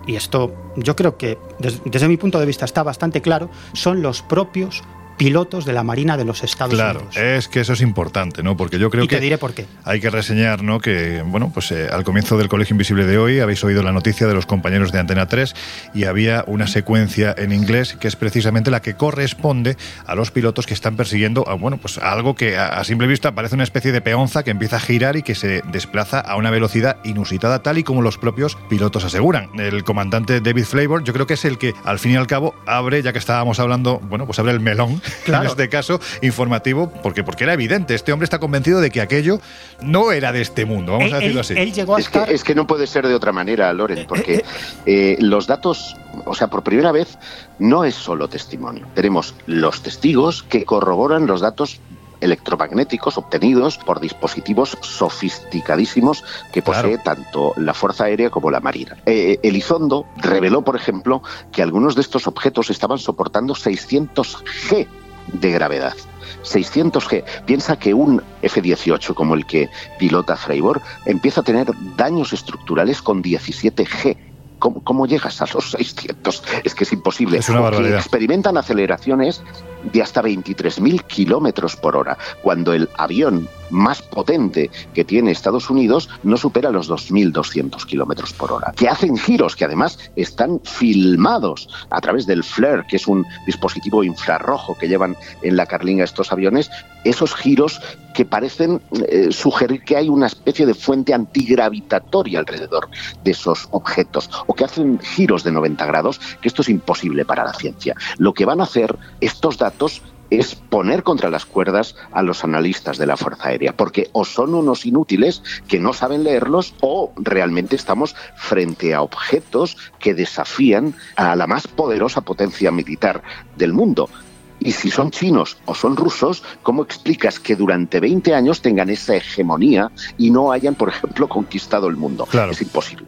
y esto yo creo que desde, desde mi punto de vista está bastante claro, son los propios pilotos de la Marina de los Estados claro, Unidos. Claro, es que eso es importante, ¿no? Porque yo creo y que. te diré por qué. Hay que reseñar, ¿no? Que, bueno, pues eh, al comienzo del Colegio Invisible de hoy habéis oído la noticia de los compañeros de Antena 3 y había una secuencia en inglés que es precisamente la que corresponde a los pilotos que están persiguiendo a, bueno, pues a algo que a, a simple vista parece una especie de peonza que empieza a girar y que se desplaza a una velocidad inusitada, tal y como los propios pilotos aseguran. El comandante David Flavor, yo creo que es el que al fin y al cabo abre, ya que estábamos hablando, bueno, pues abre el melón Claro. en este caso informativo, porque, porque era evidente, este hombre está convencido de que aquello no era de este mundo, vamos Él- a decirlo así. él llegó a Es que, estar- es que no puede ser de otra manera, Loren, porque eh, los datos, o sea, por primera vez, no es solo testimonio. Tenemos los testigos que corroboran los datos electromagnéticos obtenidos por dispositivos sofisticadísimos que posee tanto la Fuerza Aérea como la Marina. Eh, Elizondo reveló, por ejemplo, que algunos de estos objetos estaban soportando 600 G de gravedad. 600 G. Piensa que un F-18 como el que pilota Freiburg empieza a tener daños estructurales con 17 G. ¿Cómo, cómo llegas a los 600? Es que es imposible. Es una barbaridad. experimentan aceleraciones de hasta 23.000 kilómetros por hora, cuando el avión más potente que tiene Estados Unidos no supera los 2.200 kilómetros por hora. Que hacen giros que además están filmados a través del FLIR, que es un dispositivo infrarrojo que llevan en la carlinga estos aviones, esos giros que parecen eh, sugerir que hay una especie de fuente antigravitatoria alrededor de esos objetos, o que hacen giros de 90 grados, que esto es imposible para la ciencia. Lo que van a hacer estos datos es poner contra las cuerdas a los analistas de la Fuerza Aérea, porque o son unos inútiles que no saben leerlos o realmente estamos frente a objetos que desafían a la más poderosa potencia militar del mundo. Y si son chinos o son rusos, ¿cómo explicas que durante 20 años tengan esa hegemonía y no hayan, por ejemplo, conquistado el mundo? Claro. Es imposible.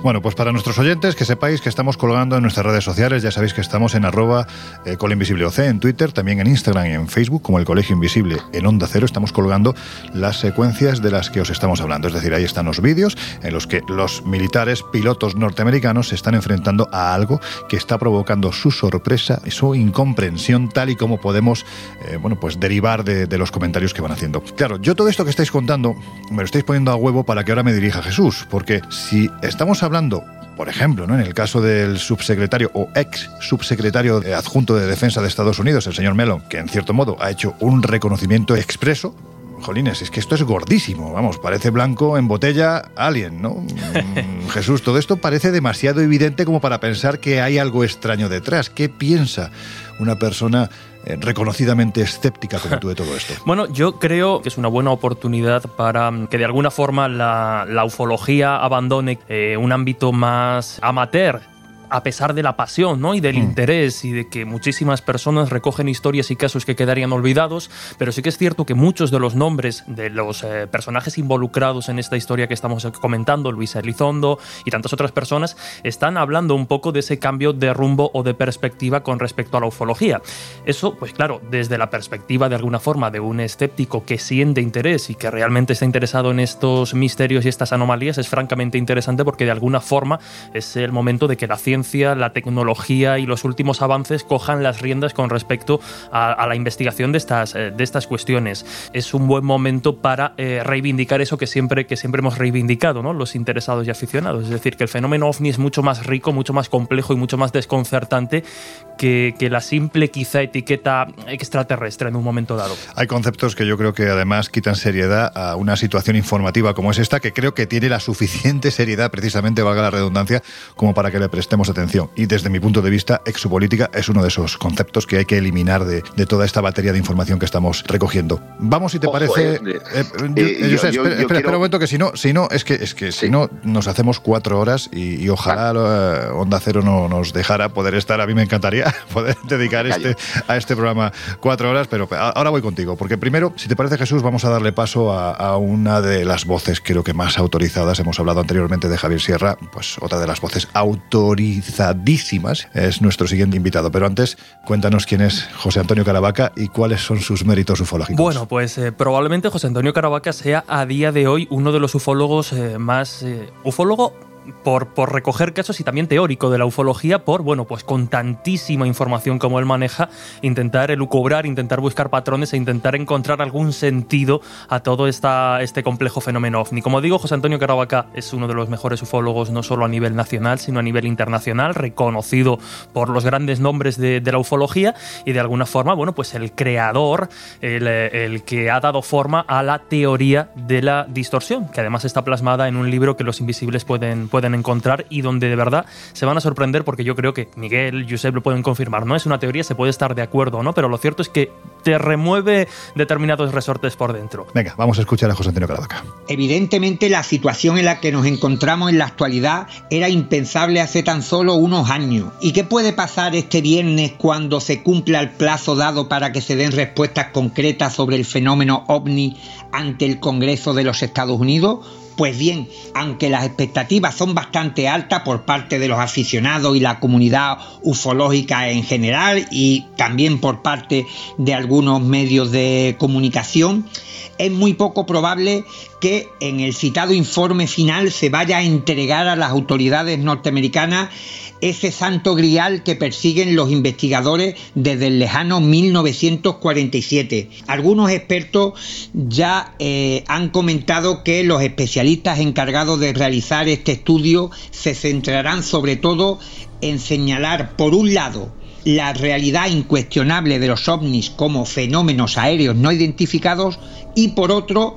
Bueno, pues para nuestros oyentes, que sepáis que estamos colgando en nuestras redes sociales, ya sabéis que estamos en arroba eh, colinvisibleoc en Twitter, también en Instagram y en Facebook, como el Colegio Invisible en Onda Cero, estamos colgando las secuencias de las que os estamos hablando. Es decir, ahí están los vídeos en los que los militares pilotos norteamericanos se están enfrentando a algo que está provocando su sorpresa y su incomprensión, tal y como podemos, eh, bueno, pues derivar de, los comentarios que van haciendo. Claro, yo todo esto que estáis contando me lo estáis poniendo a huevo para que ahora me dirija Jesús, porque si estamos hablando por ejemplo, ¿no? en el caso del subsecretario o ex subsecretario adjunto de Defensa de Estados Unidos, el señor Mellon, que en cierto modo ha hecho un reconocimiento expreso. Jolines, es que esto es gordísimo, vamos, parece blanco en botella alien, ¿no? Jesús, todo esto parece demasiado evidente como para pensar que hay algo extraño detrás. ¿Qué piensa una persona reconocidamente escéptica como tú de todo esto? Bueno, yo creo que es una buena oportunidad para mm, que de alguna forma la, la ufología abandone eh, un ámbito más amateur a pesar de la pasión ¿no? y del Mm. interés y de que muchísimas personas recogen historias y casos que quedarían olvidados, pero sí que es cierto que muchos de los nombres de los eh, personajes involucrados en esta historia que estamos comentando, Luis Elizondo y tantas otras personas, están hablando un poco de ese cambio de rumbo o de perspectiva con respecto a la ufología. Eso, pues claro, desde la perspectiva de alguna forma de un escéptico que siente interés y que realmente está interesado en estos misterios y estas anomalías, es francamente interesante porque de alguna forma es el momento de que la ciencia ciencia, la tecnología y los últimos avances cojan las riendas con respecto a, la investigación de estas, eh, de estas cuestiones. Es un buen momento para eh, reivindicar eso que siempre, que siempre hemos reivindicado, ¿no? los interesados y aficionados. Es decir, que el fenómeno ovni es mucho más rico, mucho más complejo y mucho más desconcertante que, que la simple quizá etiqueta extraterrestre en un momento dado. Hay conceptos que yo creo que además quitan seriedad a una situación informativa como es esta, que creo que tiene la suficiente seriedad, precisamente, valga la redundancia, como para que le prestemos atención. Y desde mi punto de vista, exopolítica es uno de esos conceptos que hay que eliminar de, toda esta batería de información que estamos recogiendo. Vamos, si te parece. espera, un momento, que si no, si no, es que, es que si no, nos hacemos cuatro horas y, ojalá ah. Onda Cero no nos dejara poder estar. A mí me encantaría poder dedicar este, a este programa cuatro horas, pero ahora voy contigo, porque primero, si te parece, Jesús, vamos a darle paso a, a una de las voces, creo que más autorizadas. Hemos hablado anteriormente de Javier Sierra, pues otra de las voces es nuestro siguiente invitado. Pero antes, cuéntanos quién es José Antonio Caravaca y cuáles son sus méritos ufológicos. Bueno, pues eh, probablemente José Antonio Caravaca sea a día de hoy uno de los ufólogos eh, más... Eh, ufólogo por, recoger casos y también teórico de la ufología, por, bueno, pues con tantísima información como él maneja, intentar elucubrar, intentar buscar patrones e intentar encontrar algún sentido a todo esta, este complejo fenómeno ovni. Como digo, José Antonio Caravaca es uno de los mejores ufólogos no solo a nivel nacional, sino a nivel internacional, reconocido por los grandes nombres de, la ufología y de alguna forma, bueno, pues el creador, el, que ha dado forma a la teoría de la distorsión, que además está plasmada en un libro que los invisibles pueden encontrar y donde de verdad se van a sorprender porque yo creo que Miguel, Josep lo pueden confirmar. No es una teoría, se puede estar de acuerdo, ¿no? Pero lo cierto es que te remueve determinados resortes por dentro. Venga, vamos a escuchar a José Antonio Caravaca. Evidentemente la situación en la que nos encontramos en la actualidad era impensable hace tan solo unos años. ¿Y qué puede pasar este viernes cuando se cumpla el plazo dado para que se den respuestas concretas sobre el fenómeno ovni ante el Congreso de los Estados Unidos? Pues bien, aunque las expectativas son bastante altas por parte de los aficionados y la comunidad ufológica en general y también por parte de algunos medios de comunicación, es muy poco probable que en el citado informe final se vaya a entregar a las autoridades norteamericanas ese santo grial que persiguen los investigadores desde el lejano 1947. Algunos expertos ya eh, han comentado que los especialistas encargados de realizar este estudio se centrarán sobre todo en señalar, por un lado, la realidad incuestionable de los ovnis como fenómenos aéreos no identificados y por otro,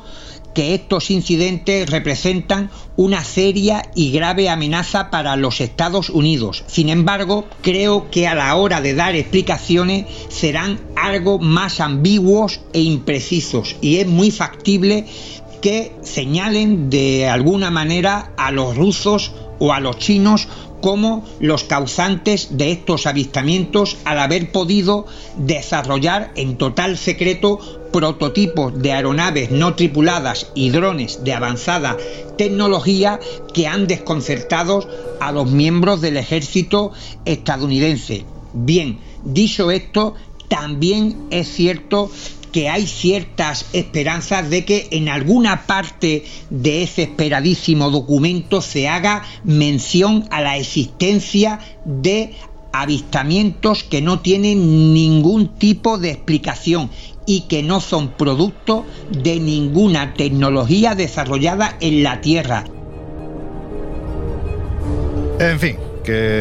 que estos incidentes representan una seria y grave amenaza para los Estados Unidos. Sin embargo, creo que a la hora de dar explicaciones serán algo más ambiguos e imprecisos y es muy factible que señalen de alguna manera a los rusos o a los chinos como los causantes de estos avistamientos al haber podido desarrollar en total secreto prototipos de aeronaves no tripuladas y drones de avanzada tecnología que han desconcertado a los miembros del ejército estadounidense. Bien, dicho esto, también es cierto que hay ciertas esperanzas de que en alguna parte de ese esperadísimo documento se haga mención a la existencia de avistamientos que no tienen ningún tipo de explicación y que no son producto de ninguna tecnología desarrollada en la Tierra. En fin,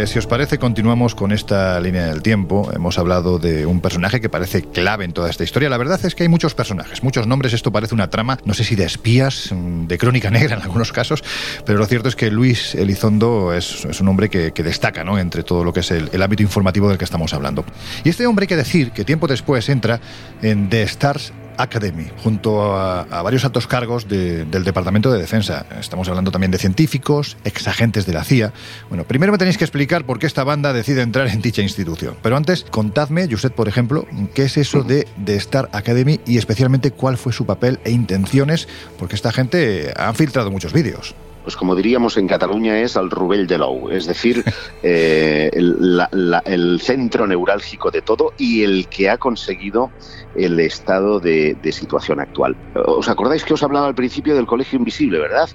si os parece continuamos con esta línea del tiempo. Hemos hablado de un personaje que parece clave en toda esta historia. La verdad es que hay muchos personajes, muchos nombres. Esto parece una trama, no sé si de espías, mm, de crónica negra en algunos casos, pero lo cierto es que Luis Elizondo es, un hombre que, destaca ¿no? entre todo lo que es el ámbito informativo del que estamos hablando. Y este hombre hay que decir que tiempo después entra en The Stars Academy, junto a, varios altos cargos del Departamento de Defensa. Estamos hablando también de científicos, exagentes de la CIA. Bueno, primero me tenéis que explicar por qué esta banda decide entrar en dicha institución. Pero antes, contadme, Josep, por ejemplo, qué es eso de, de Star Academy y especialmente cuál fue su papel e intenciones, porque esta gente ha filtrado muchos vídeos pues como diríamos en Cataluña es al Rubel de Lou, es decir, eh, el, centro neurálgico de todo y el que ha conseguido el estado de, situación actual. ¿Os acordáis que os hablaba al principio del Colegio Invisible, verdad?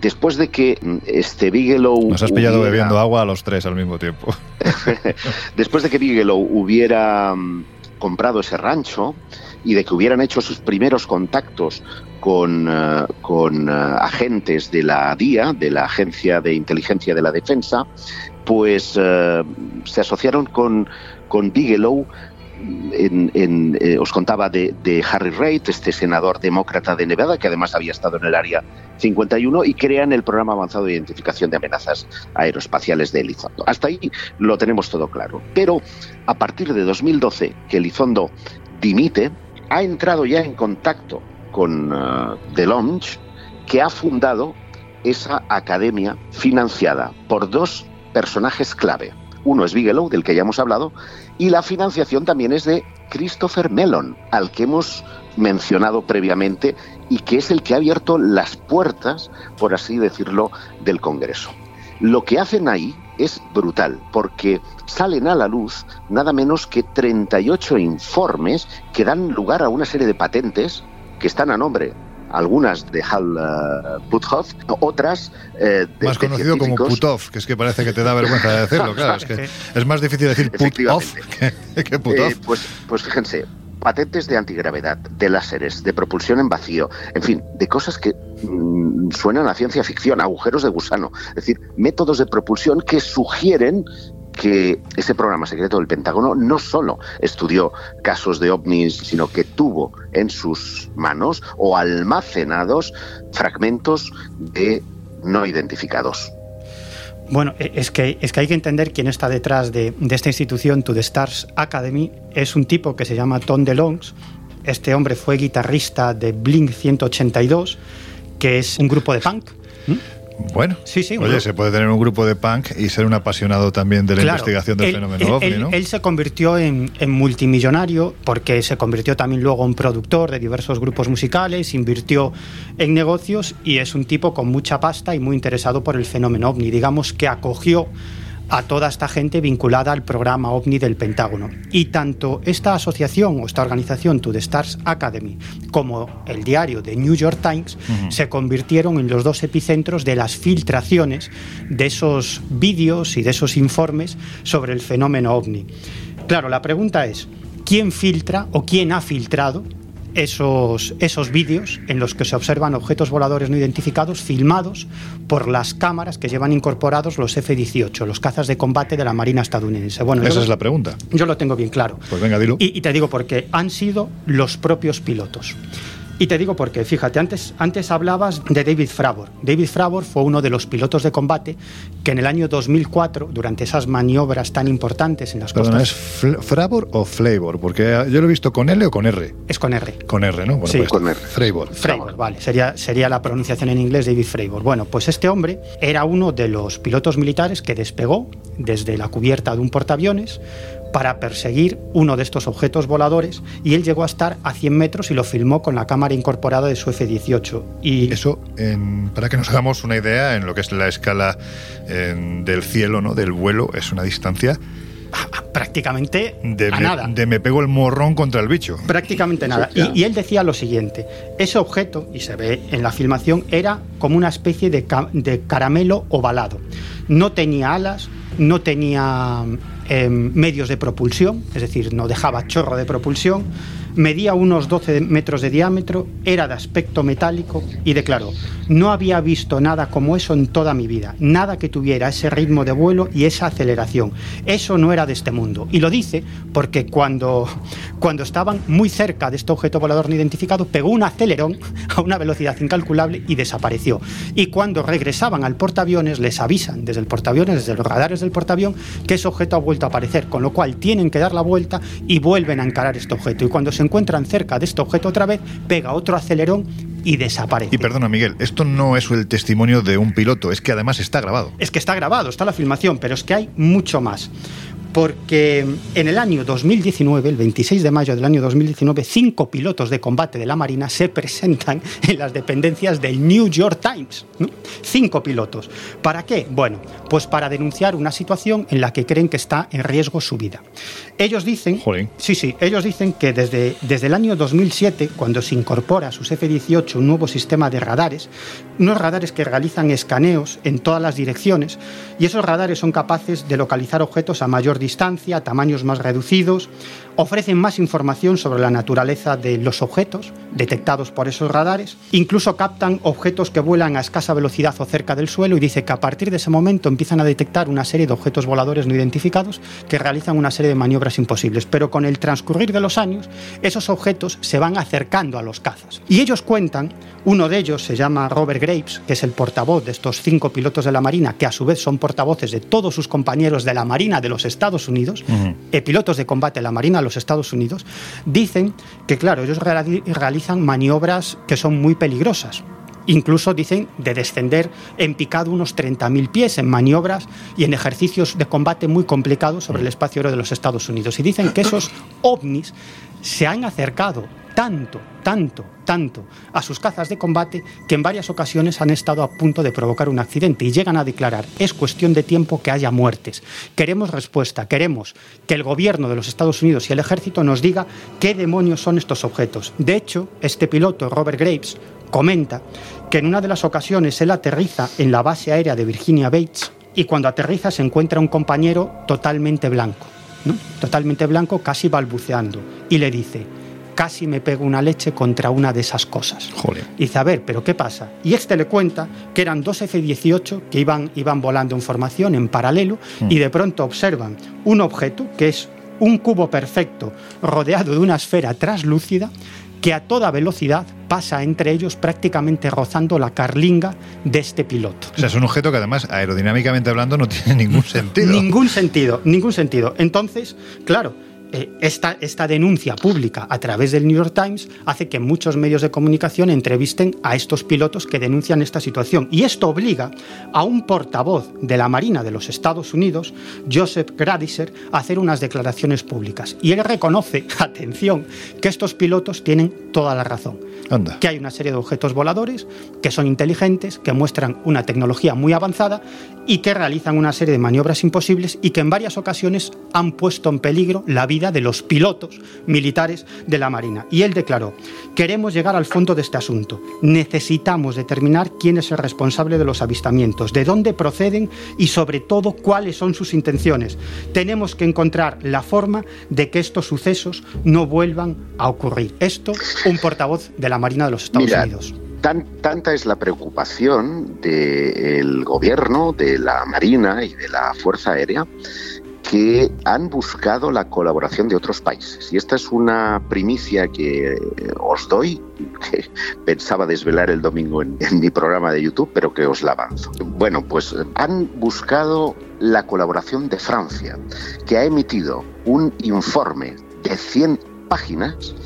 después de que mm, este Bigelow... Nos has pillado bebiendo agua a los tres al mismo tiempo. después de que Bigelow hubiera mm, comprado ese rancho y de que hubieran hecho sus primeros contactos con, eh, con eh, agentes de la DIA, de la Agencia de Inteligencia de la Defensa, pues eh, se asociaron con, con Bigelow en, eh, os contaba de, Harry Reid, este senador demócrata de Nevada, que además había estado en el área 51, y crean el programa avanzado de identificación de amenazas aeroespaciales de Elizondo. Hasta ahí lo tenemos todo claro. Pero a partir de 2012, que Elizondo dimite, ha entrado ya en contacto con uh, The Launch, que ha fundado esa academia financiada por dos personajes clave. Uno es Bigelow, del que ya hemos hablado, y la financiación también es de Christopher Mellon, al que hemos mencionado previamente y que es el que ha abierto las puertas, por así decirlo, del Congreso. Lo que hacen ahí es brutal, porque salen a la luz nada menos que 38 informes que dan lugar a una serie de patentes que están a nombre algunas de Hal uh, Puthoff, otras eh, más conocido como Puthoff, que es que parece que te da vergüenza de decirlo, claro, es que es más difícil decir Puthoff que, que Puthoff. Eh, pues, pues fíjense, patentes de antigravedad, de láseres, de propulsión en vacío, en fin, de cosas que mm, suenan a ciencia ficción, agujeros de gusano, es decir, métodos de propulsión que sugieren que ese programa secreto del Pentágono no solo estudió casos de ovnis, sino que tuvo en sus manos o almacenados fragmentos de no identificados. Bueno, e, es que, es que hay que entender quién está detrás de, esta institución, To The Stars Academy. Es un tipo que se llama Tom DeLongs. Este hombre fue guitarrista de Blink 182, que es un grupo de punk. Bueno, sí, sí, oye, se puede tener un grupo de punk y ser un apasionado también de la investigación del fenómeno ovni, ¿no? Él se convirtió en, multimillonario porque se convirtió también luego en productor de diversos grupos musicales, invirtió en negocios y es un tipo con mucha pasta y muy interesado por el fenómeno ovni. Digamos que acogió a toda esta gente vinculada al programa OVNI del Pentágono. Y tanto esta asociación o esta organización, To The Stars Academy, como el diario The New York Times, se convirtieron en los dos epicentros de las filtraciones de esos vídeos y de esos informes sobre el fenómeno OVNI. Claro, la pregunta es, ¿quién filtra o quién ha filtrado esos, esos vídeos en los que se observan objetos voladores no identificados filmados por las cámaras que llevan incorporados los F-18, los cazas de combate de la Marina estadounidense. Bueno, Esa es la pregunta. Yo lo tengo bien claro. Pues venga, dilo. Y, y te digo porque han sido los propios pilotos. Y te digo porque, fíjate, antes, antes hablabas de David Fravor. David Fravor fue uno de los pilotos de combate que en el año 2004, durante esas maniobras tan importantes en las Perdona, ¿es Fravor o Flavor? Porque yo lo he visto con L o con R. Es con R. Con R, ¿no? Bueno, sí, pues con R. Fravor. Fravor, vale. Sería, sería la pronunciación en inglés David Fravor. Bueno, pues este hombre era uno de los pilotos militares que despegó desde la cubierta de un portaaviones para perseguir uno de estos objetos voladores y él llegó a estar a 100 metros y lo filmó con la cámara incorporada de su F-18. Y eso, para que nos hagamos una idea, en lo que es la escala del cielo, ¿no? del vuelo, es una distancia prácticamente de nada. De me pego el morrón contra el bicho. Prácticamente nada. Y, él decía lo siguiente, ese objeto, y se ve en la filmación, era como una especie de, de caramelo ovalado. No tenía alas, no tenía em, medios de propulsión, es decir, no dejaba chorro de propulsión, medía unos 12 metros de diámetro, era de aspecto metálico y declaró, no había visto nada como eso en toda mi vida, nada que tuviera ese ritmo de vuelo y esa aceleración. Eso no era de este mundo. Y lo dice porque cuando, cuando estaban muy cerca de este objeto volador no identificado, pegó un acelerón a una velocidad incalculable y desapareció. Y cuando regresaban al portaaviones, les avisan desde el portaaviones, desde los radares del portaavión, que ese objeto ha vuelto a aparecer, con lo cual tienen que dar la vuelta y vuelven a encarar este objeto. Y cuando se encuentran cerca de este objeto otra vez, pega otro acelerón y desaparece. Y perdona, Miguel, esto no es el testimonio de un piloto, es que además está grabado. Es que está grabado, está la filmación, pero es que hay mucho más. Porque en el año 2019, el 26 de mayo del año 2019, cinco pilotos de combate de la Marina se presentan en las dependencias del New York Times. Cinco pilotos. ¿Para qué? Bueno, pues para denunciar una situación en la que creen que está en riesgo su vida. Ellos dicen, sí, sí, ellos dicen que desde, desde el año 2007, cuando se incorpora a sus F-18 un nuevo sistema de radares, unos radares que realizan escaneos en todas las direcciones, y esos radares son capaces de localizar objetos a mayor distancia, tamaños más reducidos, ofrecen más información sobre la naturaleza de los objetos detectados por esos radares, incluso captan objetos que vuelan a escasa velocidad o cerca del suelo y dice que a partir de ese momento empiezan a detectar una serie de objetos voladores no identificados que realizan una serie de maniobras imposibles. Pero con el transcurrir de los años, esos objetos se van acercando a los cazas. Y ellos cuentan, uno de ellos se llama Robert Graves, que es el portavoz de estos cinco pilotos de la Marina, que a su vez son portavoces de todos sus compañeros de la Marina de los Estados Unidos, eh, pilotos de combate de la Marina de los Estados Unidos, dicen que, claro, ellos realizan maniobras que son muy peligrosas. Incluso dicen de descender en picado unos 30.000 pies en maniobras y en ejercicios de combate muy complicados sobre el espacio aéreo de los Estados Unidos. Y dicen que esos ovnis se han acercado tanto, tanto, tanto a sus cazas de combate que en varias ocasiones han estado a punto de provocar un accidente y llegan a declarar es cuestión de tiempo que haya muertes. Queremos respuesta, queremos que el gobierno de los Estados Unidos y el ejército nos diga qué demonios son estos objetos. De hecho, este piloto, Robert Graves, comenta que en una de las ocasiones él aterriza en la base aérea de Virginia Bates y cuando aterriza se encuentra un compañero totalmente blanco, totalmente blanco, casi balbuceando, y le dice, casi me pego una leche contra una de esas cosas. Y dice, a ver, ¿pero qué pasa? Y este le cuenta que eran dos F-18 que iban, iban volando en formación, en paralelo, y de pronto observan un objeto que es un cubo perfecto rodeado de una esfera traslúcida que a toda velocidad pasa entre ellos prácticamente rozando la carlinga de este piloto. O sea, es un objeto que además aerodinámicamente hablando no tiene ningún sentido. ningún sentido, ningún sentido. Entonces, claro, eh, esta, esta, denuncia pública a través del New York Times hace que muchos medios de comunicación entrevisten a estos pilotos que denuncian esta situación. Y esto obliga a un portavoz de la Marina de los Estados Unidos, Joseph Gradiser, a hacer unas declaraciones públicas. Y él reconoce, atención, que estos pilotos tienen toda la razón. Que hay una serie de objetos voladores que son inteligentes, que muestran una tecnología muy avanzada y que realizan una serie de maniobras imposibles y que en varias ocasiones han puesto en peligro la vida de los pilotos militares de la Marina. Y él declaró, queremos llegar al fondo de este asunto. Necesitamos determinar quién es el responsable de los avistamientos, de dónde proceden y sobre todo cuáles son sus intenciones. Tenemos que encontrar la forma de que estos sucesos no vuelvan a ocurrir. Esto, un portavoz de la Marina de los Estados Unidos. tanta es la preocupación del gobierno, de la Marina y de la Fuerza Aérea que han buscado la colaboración de otros países. Y esta es una primicia que eh, os doy, que pensaba desvelar el domingo en, mi programa de YouTube, pero que os la avanzo. Bueno, pues han buscado la colaboración de Francia, que ha emitido un informe de 100 páginas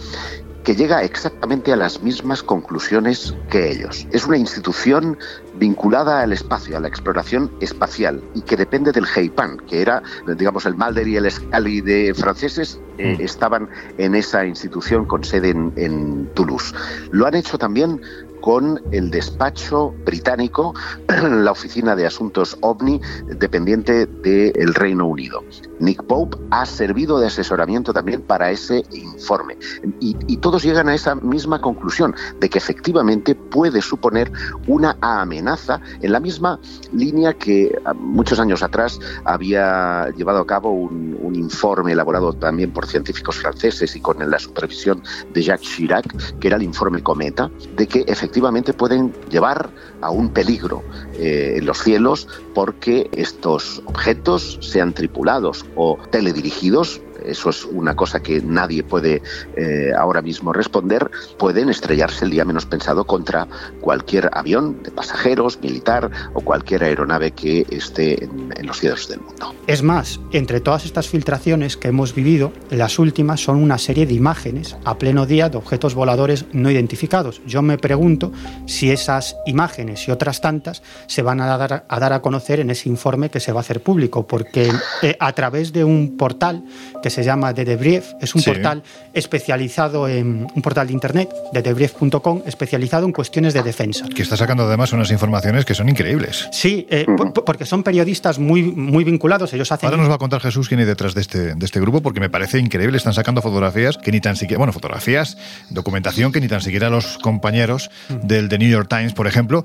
que llega exactamente a las mismas conclusiones que ellos. Es una institución vinculada al espacio, a la exploración espacial, y que depende del GEIPAN, que era, digamos, el Malder y el Scali de franceses, eh, mm. estaban en esa institución con sede en, en Toulouse. Lo han hecho también con el despacho británico, la Oficina de Asuntos OVNI, dependiente del Reino Unido. Nick Pope ha servido de asesoramiento también para ese informe. Y, todos llegan a esa misma conclusión, de que efectivamente puede suponer una amenaza en la misma línea que ah, muchos años atrás había llevado a cabo un, un informe elaborado también por científicos franceses y con la supervisión de Jacques Chirac, que era el informe Cometa, de que efectivamente efectivamente pueden llevar a un peligro eh, en los cielos porque estos objetos, sean tripulados o teledirigidos, eso es una cosa que nadie puede eh, ahora mismo responder, pueden estrellarse el día menos pensado contra cualquier avión de pasajeros, militar o cualquier aeronave que esté en, los cielos del mundo. Es más, entre todas estas filtraciones que hemos vivido, las últimas son una serie de imágenes a pleno día de objetos voladores no identificados. Yo me pregunto si esas imágenes y otras tantas se van a dar a, dar a conocer en ese informe que se va a hacer público, porque eh, a través de un portal que se llama The Debrief, es un Sí. portal especializado en un portal de internet, debrief.com, especializado en cuestiones de defensa. Que está sacando además unas informaciones que son increíbles. Sí, eh, po- po- porque son periodistas muy, muy vinculados, ellos hacen... Ahora nos va a contar Jesús quién hay detrás de este, de este grupo, porque me parece increíble. Están sacando fotografías que ni tan siquiera, bueno, fotografías, documentación que ni tan siquiera los compañeros del The New York Times, por ejemplo,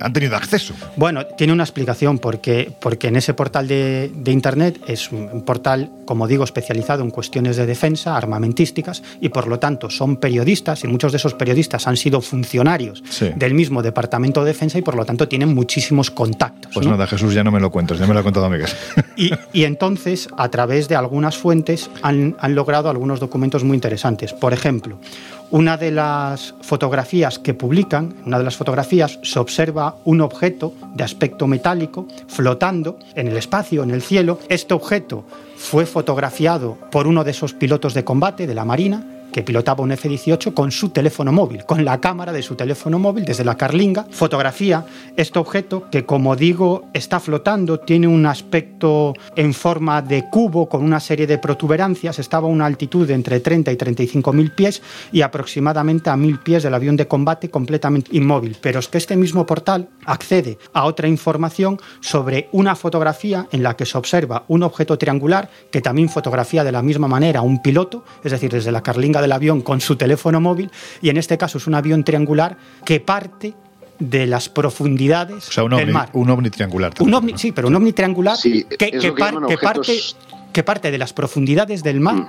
han tenido acceso. Bueno, tiene una explicación porque, porque en ese portal de, de Internet es un un portal, como digo, especializado en cuestiones de defensa, armamentísticas, y por lo tanto son periodistas, y muchos de esos periodistas han sido funcionarios Sí. del mismo Departamento de Defensa y por lo tanto tienen muchísimos contactos. Pues ¿no? nada, Jesús, ya no me lo cuentas, ya me lo ha contado Miguel. Y, y entonces, a través de algunas fuentes, han, han logrado algunos documentos muy interesantes. Por ejemplo, una de las fotografías que publican, una de las fotografías, se observa un objeto de aspecto metálico flotando en el espacio, en el cielo. Este objeto fue fotografiado por uno de esos pilotos de combate de la Marina que pilotaba un F-18 con su teléfono móvil, con la cámara de su teléfono móvil desde la carlinga, fotografía este objeto que, como digo, está flotando, tiene un aspecto en forma de cubo con una serie de protuberancias, estaba a una altitud de entre 30 y 35 mil pies y aproximadamente a mil pies del avión de combate completamente inmóvil. Pero es que este mismo portal accede a otra información sobre una fotografía en la que se observa un objeto triangular que también fotografía de la misma manera un piloto, es decir, desde la carlinga del avión con su teléfono móvil, y en este caso es un avión triangular que parte de las profundidades O sea, un del ovni, mar. un ovni triangular. Un ovni, sí, pero un ovni triangular Sí, que, par- parte, que parte de las profundidades del mar,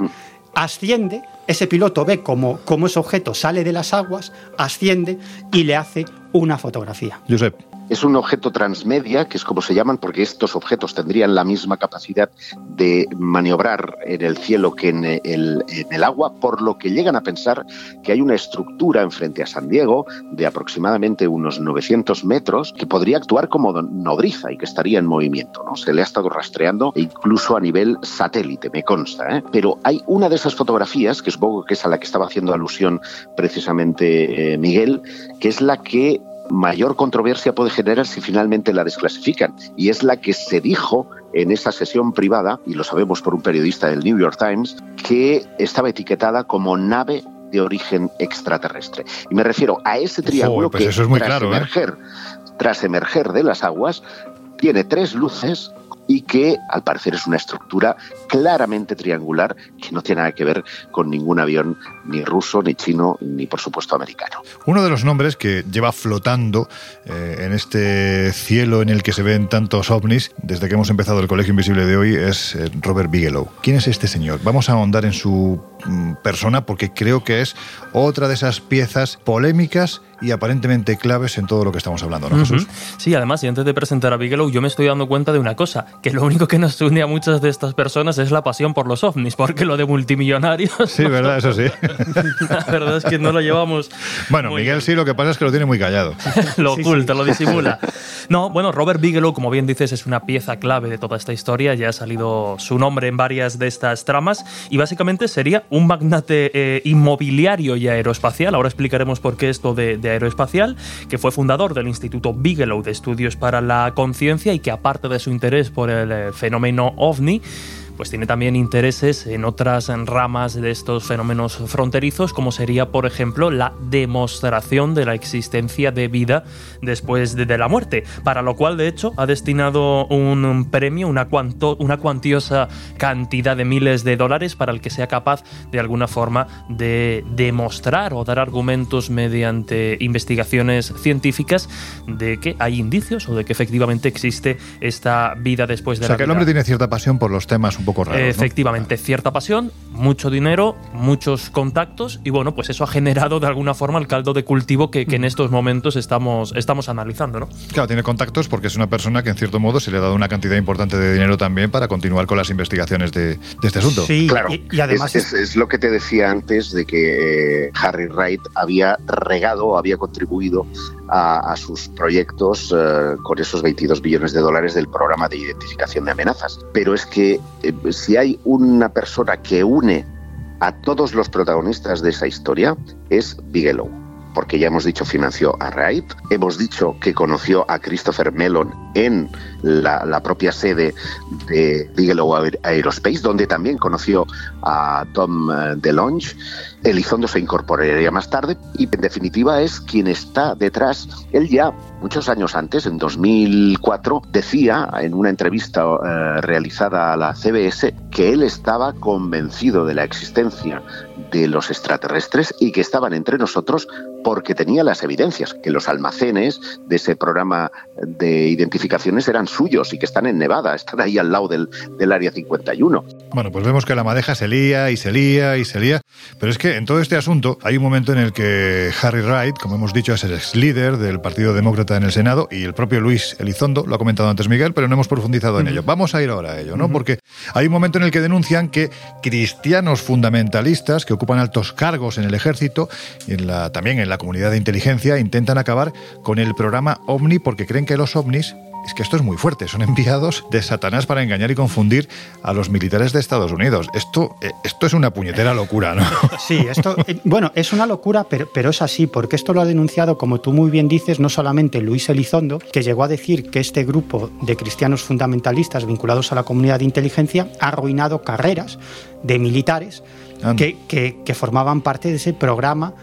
asciende, ese piloto ve cómo, cómo ese objeto sale de las aguas, asciende y le hace una fotografía. Josep. Es un objeto transmedia, que es como se llaman, porque estos objetos tendrían la misma capacidad de maniobrar en el cielo que en el, en el agua, por lo que llegan a pensar que hay una estructura enfrente a San Diego de aproximadamente unos 900 metros que podría actuar como nodriza y que estaría en movimiento. ¿no? Se le ha estado rastreando incluso a nivel satélite, me consta. ¿eh? Pero hay una de esas fotografías, que supongo que es a la que estaba haciendo alusión precisamente eh, Miguel, que es la que mayor controversia puede generar si finalmente la desclasifican. Y es la que se dijo en esa sesión privada, y lo sabemos por un periodista del New York Times, que estaba etiquetada como nave de origen extraterrestre. Y me refiero a ese triángulo pues que eso es muy tras, claro, ¿eh? emerger, tras emerger de las aguas tiene tres luces y que al parecer es una estructura claramente triangular que no tiene nada que ver con ningún avión ni ruso, ni chino, ni por supuesto americano. Uno de los nombres que lleva flotando eh, en este cielo en el que se ven tantos ovnis desde que hemos empezado el Colegio Invisible de hoy es eh, Robert Bigelow. ¿Quién es este señor? Vamos a ahondar en su persona porque creo que es otra de esas piezas polémicas y aparentemente claves en todo lo que estamos hablando, ¿no, Jesús? Sí, además, y antes de presentar a Bigelow, yo me estoy dando cuenta de una cosa, que lo único que nos une a muchas de estas personas es la pasión por los ovnis, porque lo de multimillonarios... Sí, verdad, eso sí. La verdad es que no lo llevamos... Bueno, Miguel sí, lo que pasa es que lo tiene muy callado. lo oculta, lo disimula. No, bueno, Robert Bigelow, como bien dices, es una pieza clave de toda esta historia. Ya ha salido su nombre en varias de estas tramas y básicamente sería un magnate eh, inmobiliario y aeroespacial. Ahora explicaremos por qué esto de, de aeroespacial, que fue fundador del Instituto Bigelow de Estudios para la Conciencia y que aparte de su interés por el eh, fenómeno ovni, pues tiene también intereses en otras ramas de estos fenómenos fronterizos, como sería, por ejemplo, la demostración de la existencia de vida después de, de la muerte, para lo cual, de hecho, ha destinado un premio, una, cuanto, una cuantiosa cantidad de miles de dólares para el que sea capaz, de alguna forma, de demostrar o dar argumentos mediante investigaciones científicas de que hay indicios o de que efectivamente existe esta vida después de O sea, la que el hombre tiene cierta pasión por los temas un poco raro. Efectivamente, cierta pasión, mucho dinero, muchos contactos y bueno, pues eso ha generado de alguna forma el caldo de cultivo que, en estos momentos estamos, estamos analizando, ¿no? Claro, tiene contactos porque es una persona que en cierto modo se le ha dado una cantidad importante de dinero también para continuar con las investigaciones de, este asunto. Sí, claro. Y, además es, lo que te decía antes de que eh, Harry Wright había regado, había contribuido a, sus proyectos eh, con esos 22 billones de dólares del programa de identificación de amenazas. Pero es que eh, si hay una persona que une a todos los protagonistas de esa historia, es Bigelow porque ya hemos dicho financió a Wright, hemos dicho que conoció a Christopher Mellon en la, propia sede de Bigelow Aerospace, donde también conoció a Tom eh, DeLonge. Elizondo se incorporaría más tarde y en definitiva es quien está detrás. Él ya muchos años antes, en 2004, decía en una entrevista eh, realizada a la CBS que él estaba convencido de la existencia de los extraterrestres y que estaban entre nosotros porque tenía las evidencias, que los almacenes de ese programa de identificaciones eran suyos y que están en Nevada, están ahí al lado del, del Área 51. Bueno, pues vemos que la madeja se lía y se lía y se lía, pero es que en todo este asunto hay un momento en el que Harry Wright, como hemos dicho, es el ex líder del Partido Demócrata en el Senado y el propio Luis Elizondo, lo ha comentado antes Miguel, pero no hemos profundizado en ello. Vamos a ir ahora a ello, ¿no? Porque hay un momento en el que denuncian que cristianos fundamentalistas que ocupan altos cargos en el ejército y en la, también en la comunidad de inteligencia intentan acabar con el programa OVNI porque creen que los ovnis es que esto es muy fuerte, son enviados de Satanás para engañar y confundir a los militares de Estados Unidos. Esto, eh, esto es una puñetera locura, ¿no? Sí, esto, eh, bueno, es una locura, pero, pero es así, porque esto lo ha denunciado, como tú muy bien dices, no solamente Luis Elizondo, que llegó a decir que este grupo de cristianos fundamentalistas vinculados a la comunidad de inteligencia ha arruinado carreras de militares que, que, formaban parte de ese programa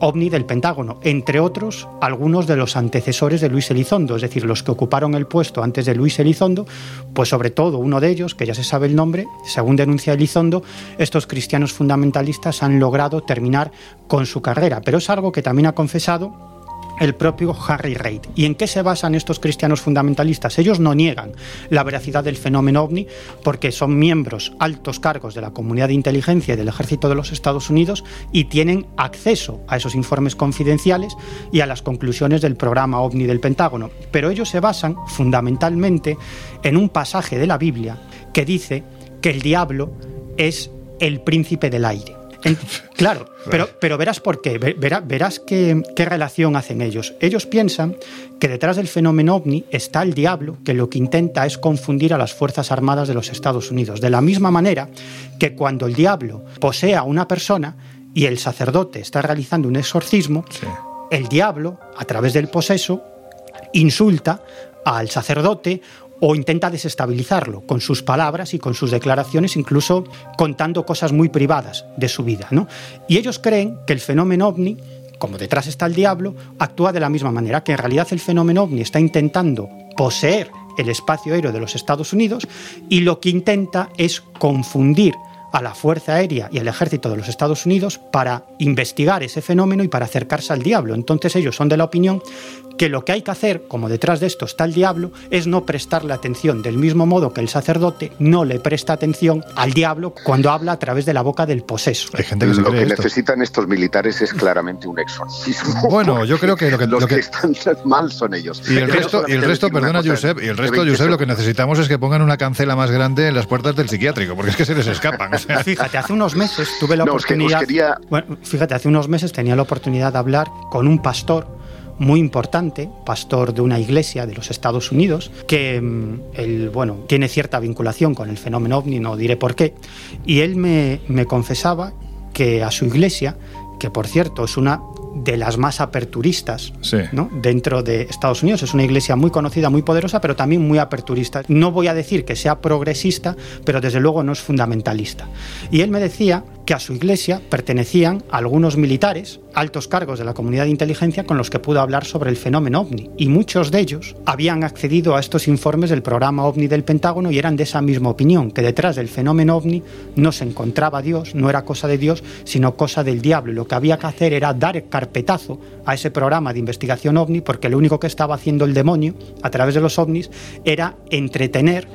ovni del Pentágono, entre otros algunos de los antecesores de Luis Elizondo, es decir, los que ocuparon el puesto antes de Luis Elizondo, pues sobre todo uno de ellos, que ya se sabe el nombre, según denuncia Elizondo, estos cristianos fundamentalistas han logrado terminar con su carrera, pero es algo que también ha confesado el propio Harry Reid. ¿Y en qué se basan estos cristianos fundamentalistas? Ellos no niegan la veracidad del fenómeno ovni porque son miembros altos cargos de la comunidad de inteligencia y del ejército de los Estados Unidos y tienen acceso a esos informes confidenciales y a las conclusiones del programa ovni del Pentágono. Pero ellos se basan fundamentalmente en un pasaje de la Biblia que dice que el diablo es el príncipe del aire claro, pero, pero verás por qué, verás qué, qué relación hacen ellos. Ellos piensan que detrás del fenómeno ovni está el diablo, que lo que intenta es confundir a las Fuerzas Armadas de los Estados Unidos. De la misma manera que cuando el diablo posee a una persona y el sacerdote está realizando un exorcismo, el diablo, a través del poseso, insulta al sacerdote o intenta desestabilizarlo con sus palabras y con sus declaraciones, incluso contando cosas muy privadas de su vida. ¿no? Y ellos creen que el fenómeno ovni, como detrás está el diablo, actúa de la misma manera, que en realidad el fenómeno ovni está intentando poseer el espacio aéreo de los Estados Unidos y lo que intenta es confundir a la Fuerza Aérea y al Ejército de los Estados Unidos para investigar ese fenómeno y para acercarse al diablo. Entonces ellos son de la opinión que lo que hay que hacer, como detrás de esto está el diablo, es no prestarle atención, del mismo modo que el sacerdote no le presta atención al diablo cuando habla a través de la boca del poseso. Hay gente que lo que necesitan estos militares es claramente un exorcismo. Bueno, yo creo que lo que, lo que, están mal son ellos. Y el resto, y el resto perdona, Josep, y el resto, Josep, lo que necesitamos es que pongan una cancela más grande en las puertas del psiquiátrico, porque es que se les escapan. Fíjate, hace unos meses tuve la oportunidad. Bueno, fíjate, hace unos meses tenía la oportunidad de hablar con un pastor muy importante, pastor de una iglesia de los Estados Unidos, que mm, él, bueno, tiene cierta vinculación con el fenómeno ovni, no diré por qué, y él me, me confesaba que a su iglesia, que por cierto es una de las más aperturistas ¿no? dentro de Estados Unidos. Es una iglesia muy conocida, muy poderosa, pero también muy aperturista. No voy a decir que sea progresista, pero desde luego no es fundamentalista. Y él me decía que a su iglesia pertenecían algunos militares altos cargos de la comunidad de inteligencia con los que pudo hablar sobre el fenómeno ovni. Y muchos de ellos habían accedido a estos informes del programa ovni del Pentágono y eran de esa misma opinión, que detrás del fenómeno ovni no se encontraba Dios, no era cosa de Dios, sino cosa del diablo. Y lo que había que hacer era dar carpetazo a ese programa de investigación ovni, porque lo único que estaba haciendo el demonio a través de los ovnis era entretener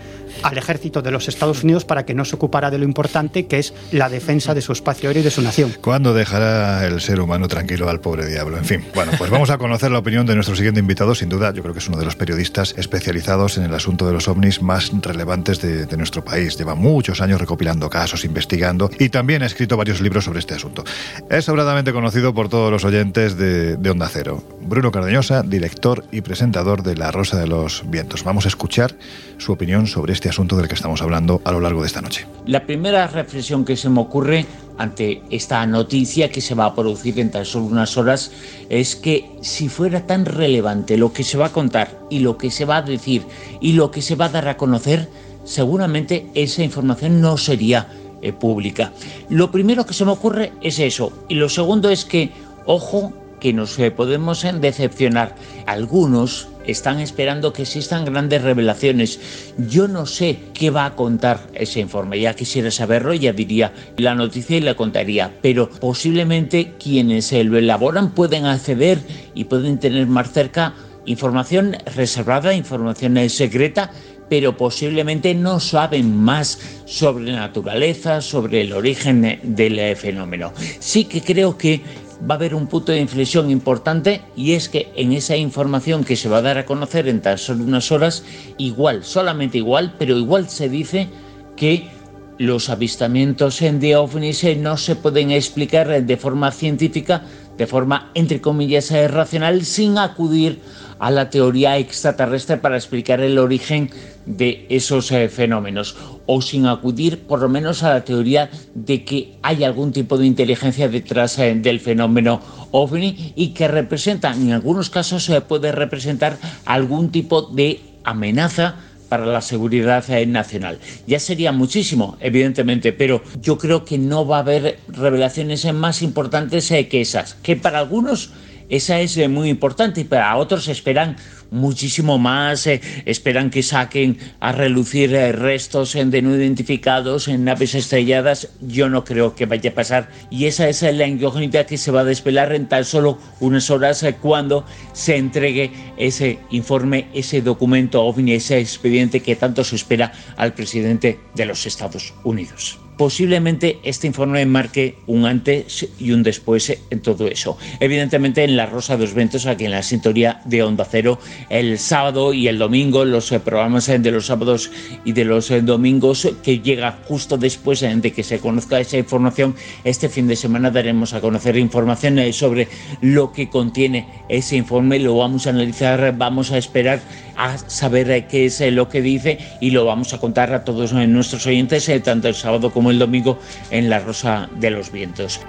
al ejército de los Estados Unidos para que no se ocupara de lo importante que es la defensa de su espacio aéreo y de su nación. ¿Cuándo dejará el ser humano tranquilo al pobre diablo? En fin, bueno, pues vamos a conocer la opinión de nuestro siguiente invitado. Sin duda, yo creo que es uno de los periodistas especializados en el asunto de los ovnis más relevantes de, nuestro país. Lleva muchos años recopilando casos, investigando y también ha escrito varios libros sobre este asunto. Es sobradamente conocido por todos los oyentes de, de Onda Cero. Bruno Cardeñosa, director y presentador de La Rosa de los Vientos. Vamos a escuchar su opinión sobre este asunto del que estamos hablando a lo largo de esta noche. La primera reflexión que se me ocurre ante esta noticia que se va a producir en tan solo unas horas es que si fuera tan relevante lo que se va a contar y lo que se va a decir y lo que se va a dar a conocer, seguramente esa información no sería eh, pública. Lo primero que se me ocurre es eso. Y lo segundo es que, ojo, que nos eh, podemos eh, decepcionar. Algunos están esperando que existan grandes revelaciones. Yo no sé qué va a contar ese informe. Ya quisiera saberlo, ya diría la noticia y la contaría. Pero posiblemente quienes lo elaboran pueden acceder y pueden tener más cerca información reservada, información secreta pero posiblemente no saben más sobre la naturaleza, sobre el origen del fenómeno. Sí que creo que va a haber un punto de inflexión importante y es que en esa información que se va a dar a conocer en tan solo unas horas, igual, solamente igual, pero igual se dice que los avistamientos en de ovnis eh, no se pueden explicar de forma científica, de forma entre comillas eh, racional, sin acudir a la teoría extraterrestre para explicar el origen de esos eh, fenómenos o sin acudir por lo menos a la teoría de que hay algún tipo de inteligencia detrás eh, del fenómeno ovni y que representa, en algunos casos se puede representar algún tipo de amenaza para la seguridad eh, nacional. Ya sería muchísimo, evidentemente, pero yo creo que no va a haber revelaciones más importantes que esas, que para algunos esa es muy importante y para otros esperan muchísimo más, eh, esperan que saquen a relucir eh, restos de no identificados en naves estrelladas. Yo no creo que vaya a pasar y esa es la incógnita que se va a desvelar en tan solo unas horas eh, cuando se entregue ese informe, ese documento OVNI, ese expediente que tanto se espera al presidente de los Estados Unidos posiblemente este informe marque un antes y un después en todo eso. Evidentemente en la Rosa de los Ventos, aquí en la sintonía de Onda Cero, el sábado y el domingo, los eh, programas de los sábados y de los eh, domingos que llega justo después eh, de que se conozca esa información, este fin de semana daremos a conocer información sobre lo que contiene ese informe, lo vamos a analizar, vamos a esperar a saber qué es lo que dice y lo vamos a contar a todos nuestros oyentes, tanto el sábado como el domingo en La Rosa de los Vientos.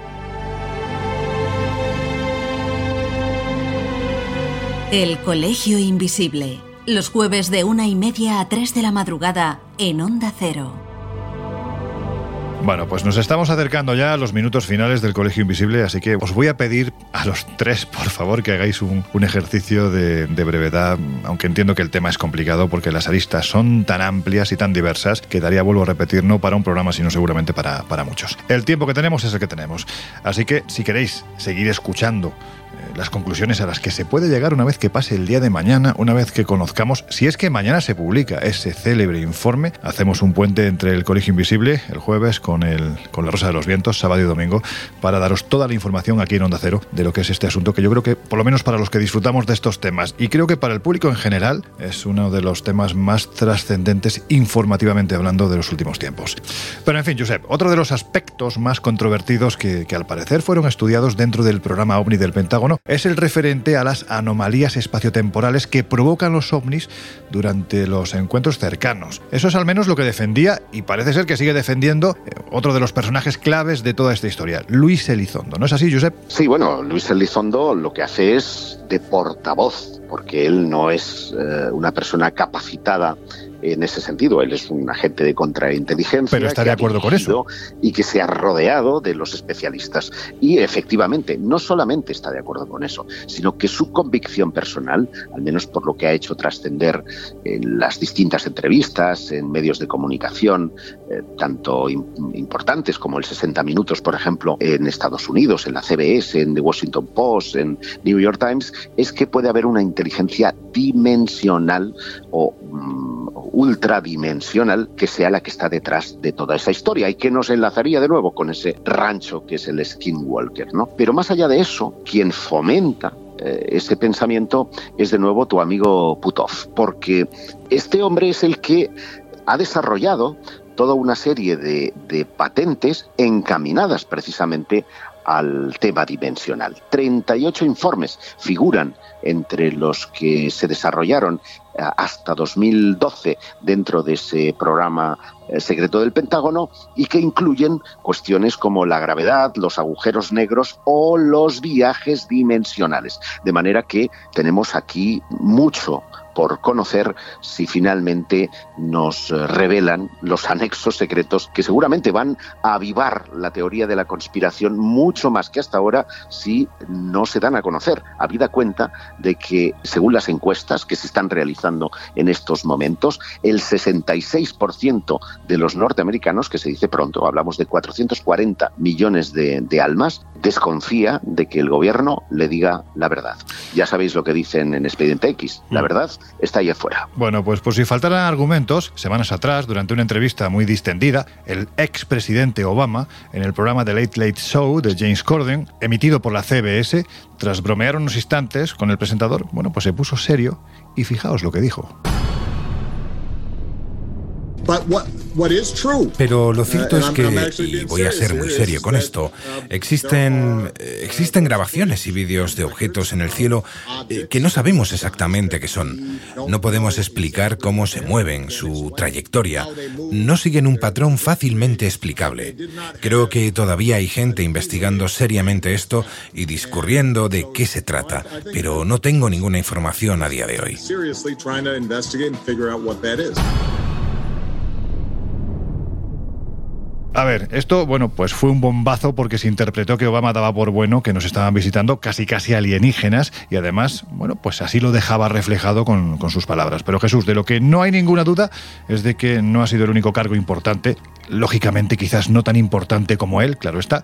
El Colegio Invisible, los jueves de una y media a tres de la madrugada en Onda Cero. Bueno, pues nos estamos acercando ya a los minutos finales del Colegio Invisible, así que os voy a pedir a los tres, por favor, que hagáis un, ejercicio de, brevedad, aunque entiendo que el tema es complicado porque las aristas son tan amplias y tan diversas que daría, vuelvo a repetir, no para un programa, sino seguramente para, para muchos. El tiempo que tenemos es el que tenemos, así que si queréis seguir escuchando las conclusiones a las que se puede llegar una vez que pase el día de mañana, una vez que conozcamos, si es que mañana se publica ese célebre informe, hacemos un puente entre el Colegio Invisible el jueves con, el, con la Rosa de los Vientos, sábado y domingo, para daros toda la información aquí en Onda Cero de lo que es este asunto, que yo creo que, por lo menos para los que disfrutamos de estos temas, y creo que para el público en general, es uno de los temas más trascendentes informativamente hablando de los últimos tiempos. Pero en fin, Josep, otro de los aspectos más controvertidos que, que al parecer fueron estudiados dentro del programa OVNI del Pentágono es el referente a las anomalías espaciotemporales que provocan los ovnis durante los encuentros cercanos. Eso es al menos lo que defendía y parece ser que sigue defendiendo eh, otro de los personajes claves de toda esta historia, Luis Elizondo. ¿No es así, Josep? Sí, bueno, Luis Elizondo lo que hace es de portavoz, porque él no es eh, una persona capacitada en ese sentido. Él es un agente de contrainteligencia. Pero está de acuerdo con eso. Y que se ha rodeado de los especialistas. Y efectivamente, no solamente está de acuerdo con eso, sino que su convicción personal, al menos por lo que ha hecho trascender en las distintas entrevistas, en medios de comunicación, eh, tanto importantes como el 60 Minutos, por ejemplo, en Estados Unidos, en la CBS, en The Washington Post, en New York Times, es que puede haber una inteligencia dimensional o mm, ultradimensional que sea la que está detrás de toda esa historia y que nos enlazaría de nuevo con ese rancho que es el Skinwalker, ¿no? Pero más allá de eso, quien fomenta eh, ese pensamiento es de nuevo tu amigo Putov, porque este hombre es el que ha desarrollado toda una serie de, de patentes encaminadas precisamente al tema dimensional. 38 informes figuran entre los que se desarrollaron hasta 2012 dentro de ese programa eh, secreto del Pentágono y que incluyen cuestiones como la gravedad, los agujeros negros o los viajes dimensionales. De manera que tenemos aquí mucho por conocer si finalmente nos eh, revelan los anexos secretos que seguramente van a avivar la teoría de la conspiración mucho más que hasta ahora si no se dan a conocer, habida cuenta de que según las encuestas que se están realizando en estos momentos, el 66% de los norteamericanos, que se dice pronto, hablamos de 440 millones de, de almas, desconfía de que el gobierno le diga la verdad. Ya sabéis lo que dicen en Expediente X, la mm. verdad está ahí afuera. Bueno, pues por si faltaran argumentos, semanas atrás, durante una entrevista muy distendida, el expresidente Obama, en el programa The Late Late Show de James Corden, emitido por la CBS, tras bromear unos instantes con el presentador, bueno, pues se puso serio y fijaos lo que dijo. Pero lo cierto es que, y voy a ser muy serio con esto, existen, existen grabaciones y vídeos de objetos en el cielo eh, que no sabemos exactamente qué son. No podemos explicar cómo se mueven, su trayectoria. No siguen un patrón fácilmente explicable. Creo que todavía hay gente investigando seriamente esto y discurriendo de qué se trata, pero no tengo ninguna información a día de hoy. A ver, esto, bueno, pues fue un bombazo porque se interpretó que Obama daba por bueno que nos estaban visitando casi casi alienígenas y además, bueno, pues así lo dejaba reflejado con, con sus palabras. Pero Jesús, de lo que no hay ninguna duda es de que no ha sido el único cargo importante, lógicamente quizás no tan importante como él, claro está,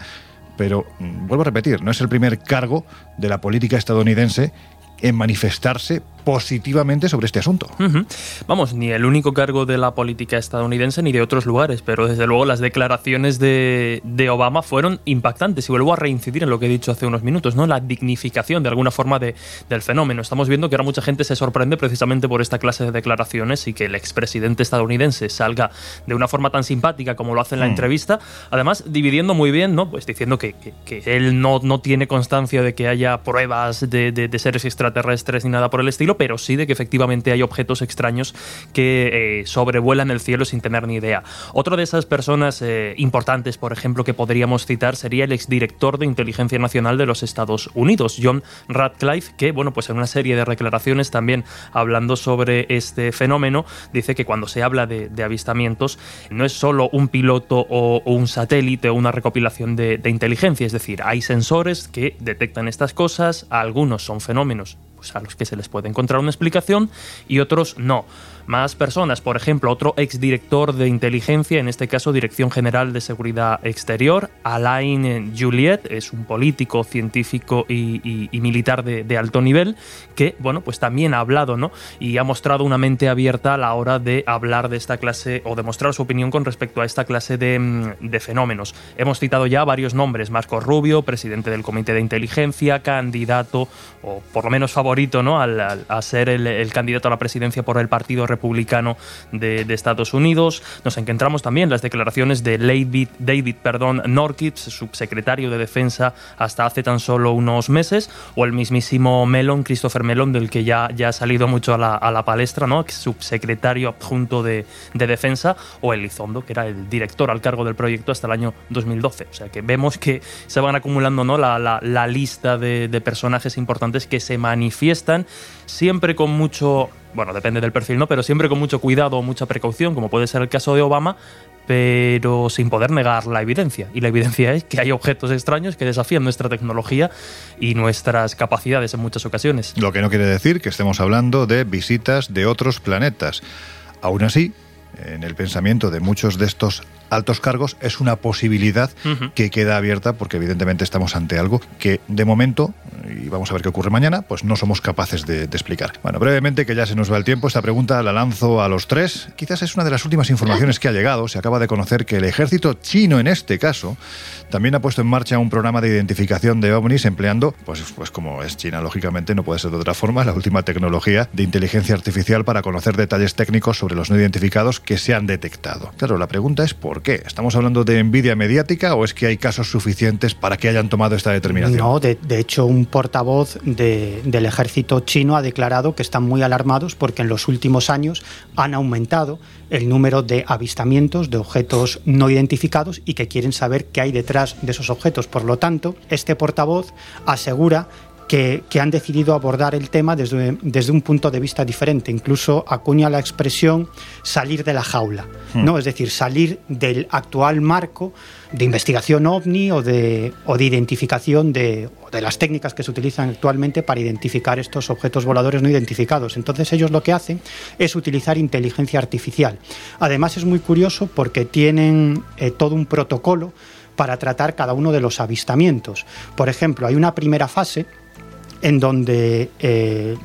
pero mm, vuelvo a repetir, no es el primer cargo de la política estadounidense en manifestarse positivamente sobre este asunto. Vamos, ni el único cargo de la política estadounidense ni de otros lugares, pero desde luego las declaraciones de, Obama fueron impactantes y vuelvo a reincidir en lo que he dicho hace unos minutos, ¿no? La dignificación de alguna forma de, del fenómeno. Estamos viendo que ahora mucha gente se sorprende precisamente por esta clase de declaraciones y que el expresidente estadounidense salga de una forma tan simpática como lo hace en la mm. entrevista, además dividiendo muy bien, ¿no? Pues diciendo que, él no, no tiene constancia de que haya pruebas de, de seres extraterrestres ni nada por el estilo, pero sí de que efectivamente hay objetos extraños que eh, sobrevuelan el cielo sin tener ni idea. Otra de esas personas eh, importantes, por ejemplo, que podríamos citar sería el exdirector de Inteligencia Nacional de los Estados Unidos, John Radcliffe, que, bueno, pues en una serie de declaraciones también hablando sobre este fenómeno, dice que cuando se habla de, avistamientos no es solo un piloto o, un satélite o una recopilación de inteligencia, es decir, hay sensores que detectan estas cosas, algunos son fenómenos a los que se les puede encontrar una explicación y otros no más personas. Por ejemplo, otro exdirector de inteligencia, en este caso Dirección General de Seguridad Exterior, Alain Juliet, es un político, científico y, militar de, alto nivel, que bueno, pues también ha hablado ¿no? y ha mostrado una mente abierta a la hora de hablar de esta clase o de mostrar su opinión con respecto a esta clase de, mm, fenómenos. Hemos citado ya varios nombres, Marco Rubio, presidente del Comité de Inteligencia, candidato, o por lo menos favorito, ¿no? Al, a ser el, el candidato a la presidencia por el Partido republicano de, Estados Unidos. Nos encontramos también las declaraciones de David, David perdón, subsecretario de Defensa hasta hace tan solo unos meses, o el mismísimo Mellon, Christopher Mellon, del que ya, ya ha salido mucho a la, palestra, ¿no? subsecretario adjunto de, Defensa, o Elizondo, que era el director al cargo del proyecto hasta el año 2012. O sea que vemos que se van acumulando ¿no? la, lista de, de personajes importantes que se manifiestan, siempre con mucho bueno, depende del perfil, ¿no? Pero siempre con mucho cuidado mucha precaución, como puede ser el caso de Obama, pero sin poder negar la evidencia. Y la evidencia es que hay objetos extraños que desafían nuestra tecnología y nuestras capacidades en muchas ocasiones. Lo que no quiere decir que estemos hablando de visitas de otros planetas. Aún así, en el pensamiento de muchos de estos altos cargos es una posibilidad que queda abierta porque evidentemente estamos ante algo que de momento, y vamos a ver qué ocurre mañana, pues no somos capaces de, explicar. Bueno, brevemente, que ya se nos va el tiempo, esta pregunta la lanzo a los tres. Quizás es una de las últimas informaciones que ha llegado. Se acaba de conocer que el ejército chino, en este caso, también ha puesto en marcha un programa de identificación de ovnis empleando, pues, pues como es China, lógicamente, no puede ser de otra forma, la última tecnología de inteligencia artificial para conocer detalles técnicos sobre los no identificados que se han detectado. Claro, la pregunta es ¿por qué? ¿Estamos hablando de envidia mediática o es que hay casos suficientes para que hayan tomado esta determinación? No, de, hecho un portavoz del ejército chino ha declarado que están muy alarmados porque en los últimos años han aumentado el número de avistamientos de objetos no identificados y que quieren saber qué hay detrás de esos objetos. Por lo tanto, este portavoz asegura que, han decidido abordar el tema desde, desde, un punto de vista diferente. Incluso acuña la expresión salir de la jaula, ¿no? Hmm. Es decir, salir del actual marco de investigación ovni o de, o de identificación de, de las técnicas que se utilizan actualmente para identificar estos objetos voladores no identificados. Entonces ellos lo que hacen es utilizar inteligencia artificial. Además es muy curioso porque tienen eh, todo un protocolo para tratar cada uno de los avistamientos. Por ejemplo, hay una primera fase en donde eh,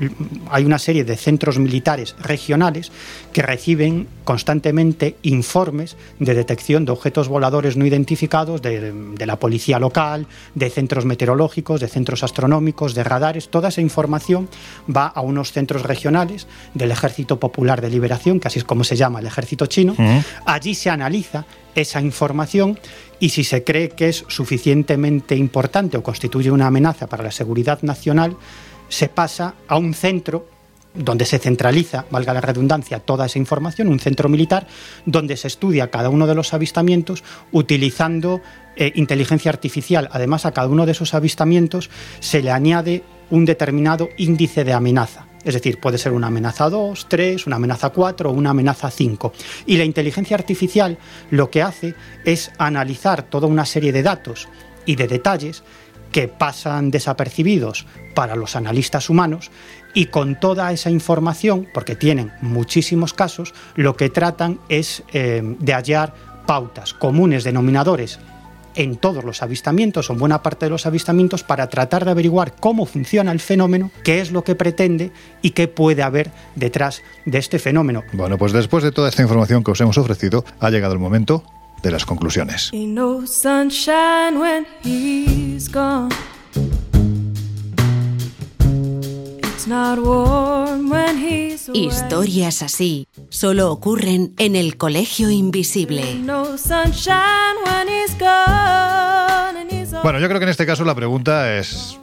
hay una serie de centros militares regionales que reciben constantemente informes de detección de objetos voladores no identificados de, la policía local, de centros meteorológicos, de centros astronómicos, de radares. Toda esa información va a unos centros regionales del Ejército Popular de Liberación, que así es como se llama el ejército chino. Allí se analiza esa información y si se cree que es suficientemente importante o constituye una amenaza para la seguridad nacional, se pasa a un centro donde se centraliza, valga la redundancia, toda esa información, un centro militar, donde se estudia cada uno de los avistamientos utilizando eh, inteligencia artificial. Además, a cada uno de esos avistamientos se le añade un determinado índice de amenaza. Es decir, puede ser una amenaza 2, 3, una amenaza 4 o una amenaza 5. Y la inteligencia artificial lo que hace es analizar toda una serie de datos y de detalles que pasan desapercibidos para los analistas humanos y con toda esa información, porque tienen muchísimos casos, lo que tratan es eh, de hallar pautas, comunes denominadores en todos los avistamientos o en buena parte de los avistamientos para tratar de averiguar cómo funciona el fenómeno, qué es lo que pretende y qué puede haber detrás de este fenómeno. Bueno, pues después de toda esta información que os hemos ofrecido, ha llegado el momento de las conclusiones. Historias así solo ocurren en el colegio invisible. Bueno, yo creo que en este caso la pregunta es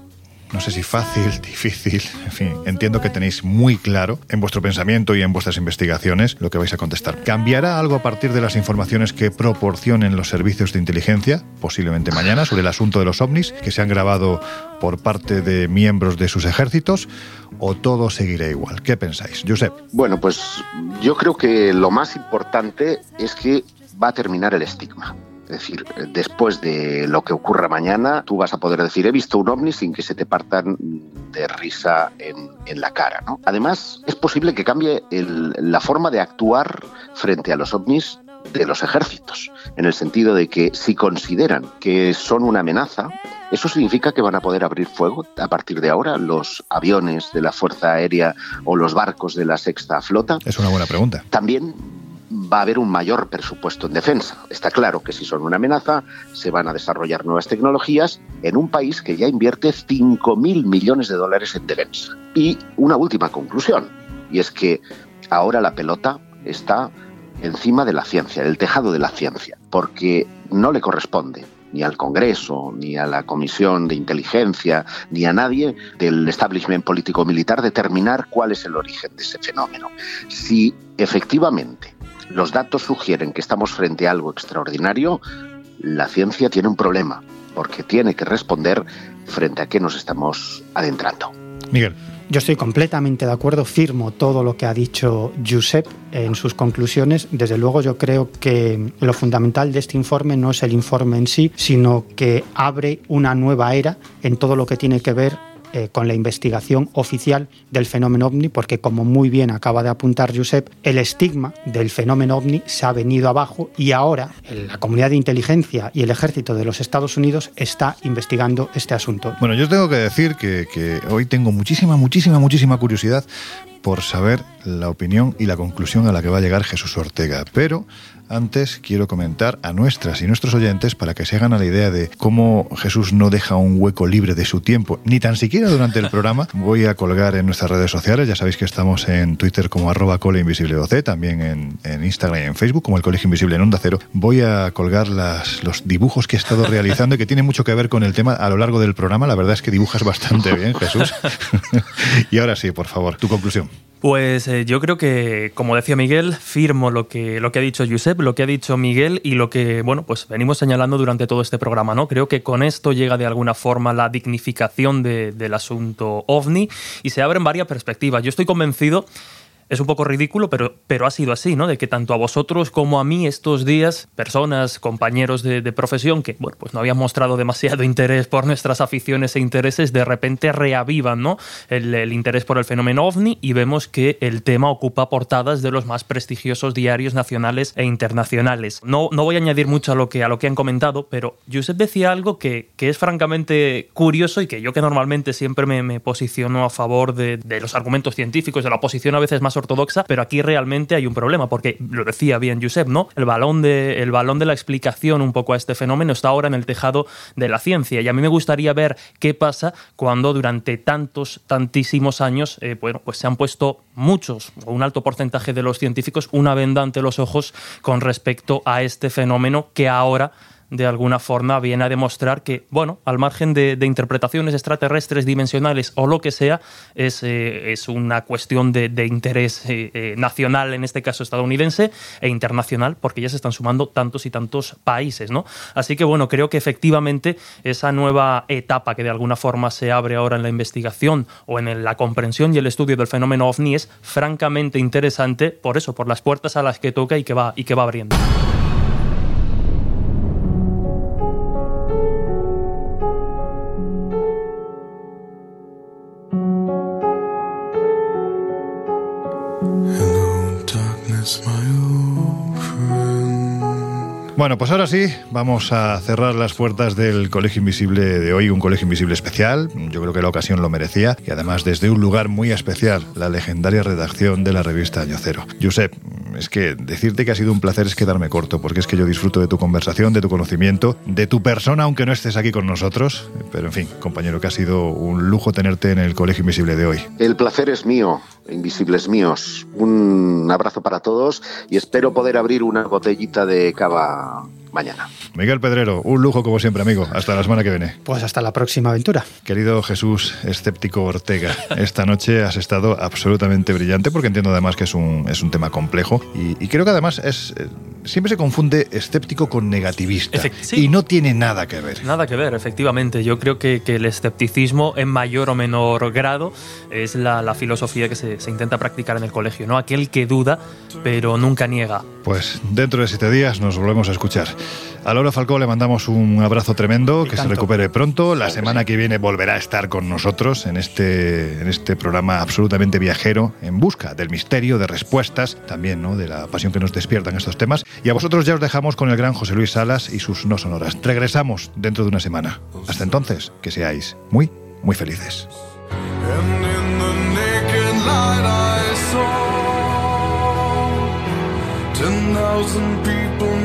no sé si fácil, difícil, en fin, entiendo que tenéis muy claro en vuestro pensamiento y en vuestras investigaciones lo que vais a contestar. ¿Cambiará algo a partir de las informaciones que proporcionen los servicios de inteligencia, posiblemente mañana, sobre el asunto de los ovnis, que se han grabado por parte de miembros de sus ejércitos, o todo seguirá igual? ¿Qué pensáis? Josep. Bueno, pues yo creo que lo más importante es que va a terminar el estigma. Es decir, después de lo que ocurra mañana, tú vas a poder decir, he visto un ovni sin que se te partan de risa en, la cara. Además, es posible que cambie la forma de actuar frente a los ovnis de los ejércitos, en el sentido de que si consideran que son una amenaza, eso significa que van a poder abrir fuego a partir de ahora los aviones de la Fuerza Aérea o los barcos de la Sexta Flota. Es una buena pregunta. También va a haber un mayor presupuesto en defensa. Está claro que si son una amenaza, se van a desarrollar nuevas tecnologías en un país que ya invierte 5.000 millones de dólares en defensa. Y una última conclusión, y es que ahora la pelota está encima de la ciencia, del tejado de la ciencia, porque no le corresponde ni al Congreso, ni a la Comisión de Inteligencia, ni a nadie del establishment político-militar determinar cuál es el origen de ese fenómeno. Si efectivamente los datos sugieren que estamos frente a algo extraordinario, la ciencia tiene un problema, porque tiene que responder frente a qué nos estamos adentrando. Miguel. Yo estoy completamente de acuerdo, firmo todo lo que ha dicho Josep en sus conclusiones. Desde luego yo creo que lo fundamental de este informe no es el informe en sí, sino que abre una nueva era en todo lo que tiene que ver eh, con la investigación oficial del fenómeno ovni, porque como muy bien acaba de apuntar Josep, el estigma del fenómeno ovni se ha venido abajo y ahora la comunidad de inteligencia y el ejército de los Estados Unidos está investigando este asunto. Bueno, yo tengo que decir que, que hoy tengo muchísima, muchísima, muchísima curiosidad por saber la opinión y la conclusión a la que va a llegar Jesús Ortega, pero antes quiero comentar a nuestras y nuestros oyentes para que se hagan a la idea de cómo Jesús no deja un hueco libre de su tiempo, ni tan siquiera durante el programa. Voy a colgar en nuestras redes sociales, ya sabéis que estamos en Twitter como arroba coleinvisibleoc, también en, en, Instagram y en Facebook como el Colegio Invisible en Onda Cero. Voy a colgar las, los dibujos que he estado realizando y que tienen mucho que ver con el tema a lo largo del programa. La verdad es que dibujas bastante bien, Jesús. y ahora sí, por favor, tu conclusión. Pues eh, yo creo que, como decía Miguel, firmo lo que, lo que ha dicho Josep, lo que ha dicho Miguel y lo que, bueno, pues venimos señalando durante todo este programa, ¿no? Creo que con esto llega de alguna forma la dignificación de, del asunto OVNI y se abren varias perspectivas. Yo estoy convencido es un poco ridículo, pero, pero ha sido así, ¿no? De que tanto a vosotros como a mí estos días, personas, compañeros de, profesión que, bueno, pues no habían mostrado demasiado interés por nuestras aficiones e intereses, de repente reavivan, ¿no? El, interés por el fenómeno ovni y vemos que el tema ocupa portadas de los más prestigiosos diarios nacionales e internacionales. No, no voy a añadir mucho a lo que, a lo que han comentado, pero Josep decía algo que, que es francamente curioso y que yo que normalmente siempre me, me posiciono a favor de, de los argumentos científicos, de la oposición a veces más ortodoxa, pero aquí realmente hay un problema, porque lo decía bien Josep, ¿no? El balón de, el balón de la explicación un poco a este fenómeno está ahora en el tejado de la ciencia. Y a mí me gustaría ver qué pasa cuando durante tantos, tantísimos años, eh, bueno, pues se han puesto muchos, o un alto porcentaje de los científicos, una venda ante los ojos con respecto a este fenómeno que ahora de alguna forma viene a demostrar que, bueno, al margen de, interpretaciones extraterrestres, dimensionales o lo que sea, es, eh, es una cuestión de, interés eh, eh, nacional, en este caso estadounidense, e internacional, porque ya se están sumando tantos y tantos países, ¿no? Así que, bueno, creo que efectivamente esa nueva etapa que de alguna forma se abre ahora en la investigación o en la comprensión y el estudio del fenómeno ovni es francamente interesante, por eso, por las puertas a las que toca y que va, y que va abriendo. Bueno, pues ahora sí, vamos a cerrar las puertas del Colegio Invisible de hoy, un Colegio Invisible especial. Yo creo que la ocasión lo merecía y además desde un lugar muy especial, la legendaria redacción de la revista Año Cero. Josep, es que decirte que ha sido un placer es quedarme corto, porque es que yo disfruto de tu conversación, de tu conocimiento, de tu persona, aunque no estés aquí con nosotros. Pero en fin, compañero, que ha sido un lujo tenerte en el Colegio Invisible de hoy. El placer es mío, invisibles míos. Un abrazo para todos y espero poder abrir una botellita de cava mañana. Miguel Pedrero, un lujo como siempre, amigo. Hasta la semana que viene. Pues hasta la próxima aventura. Querido Jesús Escéptico Ortega, esta noche has estado absolutamente brillante porque entiendo además que es un, es un tema complejo y, creo que además es eh, siempre se confunde escéptico con negativista y no tiene nada que ver. Nada que ver, efectivamente. Yo creo que, que el escepticismo en mayor o menor grado es la, la filosofía que se, se, intenta practicar en el colegio, ¿no? Aquel que duda pero nunca niega. Pues dentro de siete días nos volvemos a escuchar. A Laura Falcó le mandamos un abrazo tremendo, que se recupere pronto. La semana que viene volverá a estar con nosotros en este, en este programa absolutamente viajero, en busca del misterio, de respuestas, también ¿no? de la pasión que nos despiertan estos temas. Y a vosotros ya os dejamos con el gran José Luis Salas y sus no sonoras. Regresamos dentro de una semana. Hasta entonces, que seáis muy, muy felices. El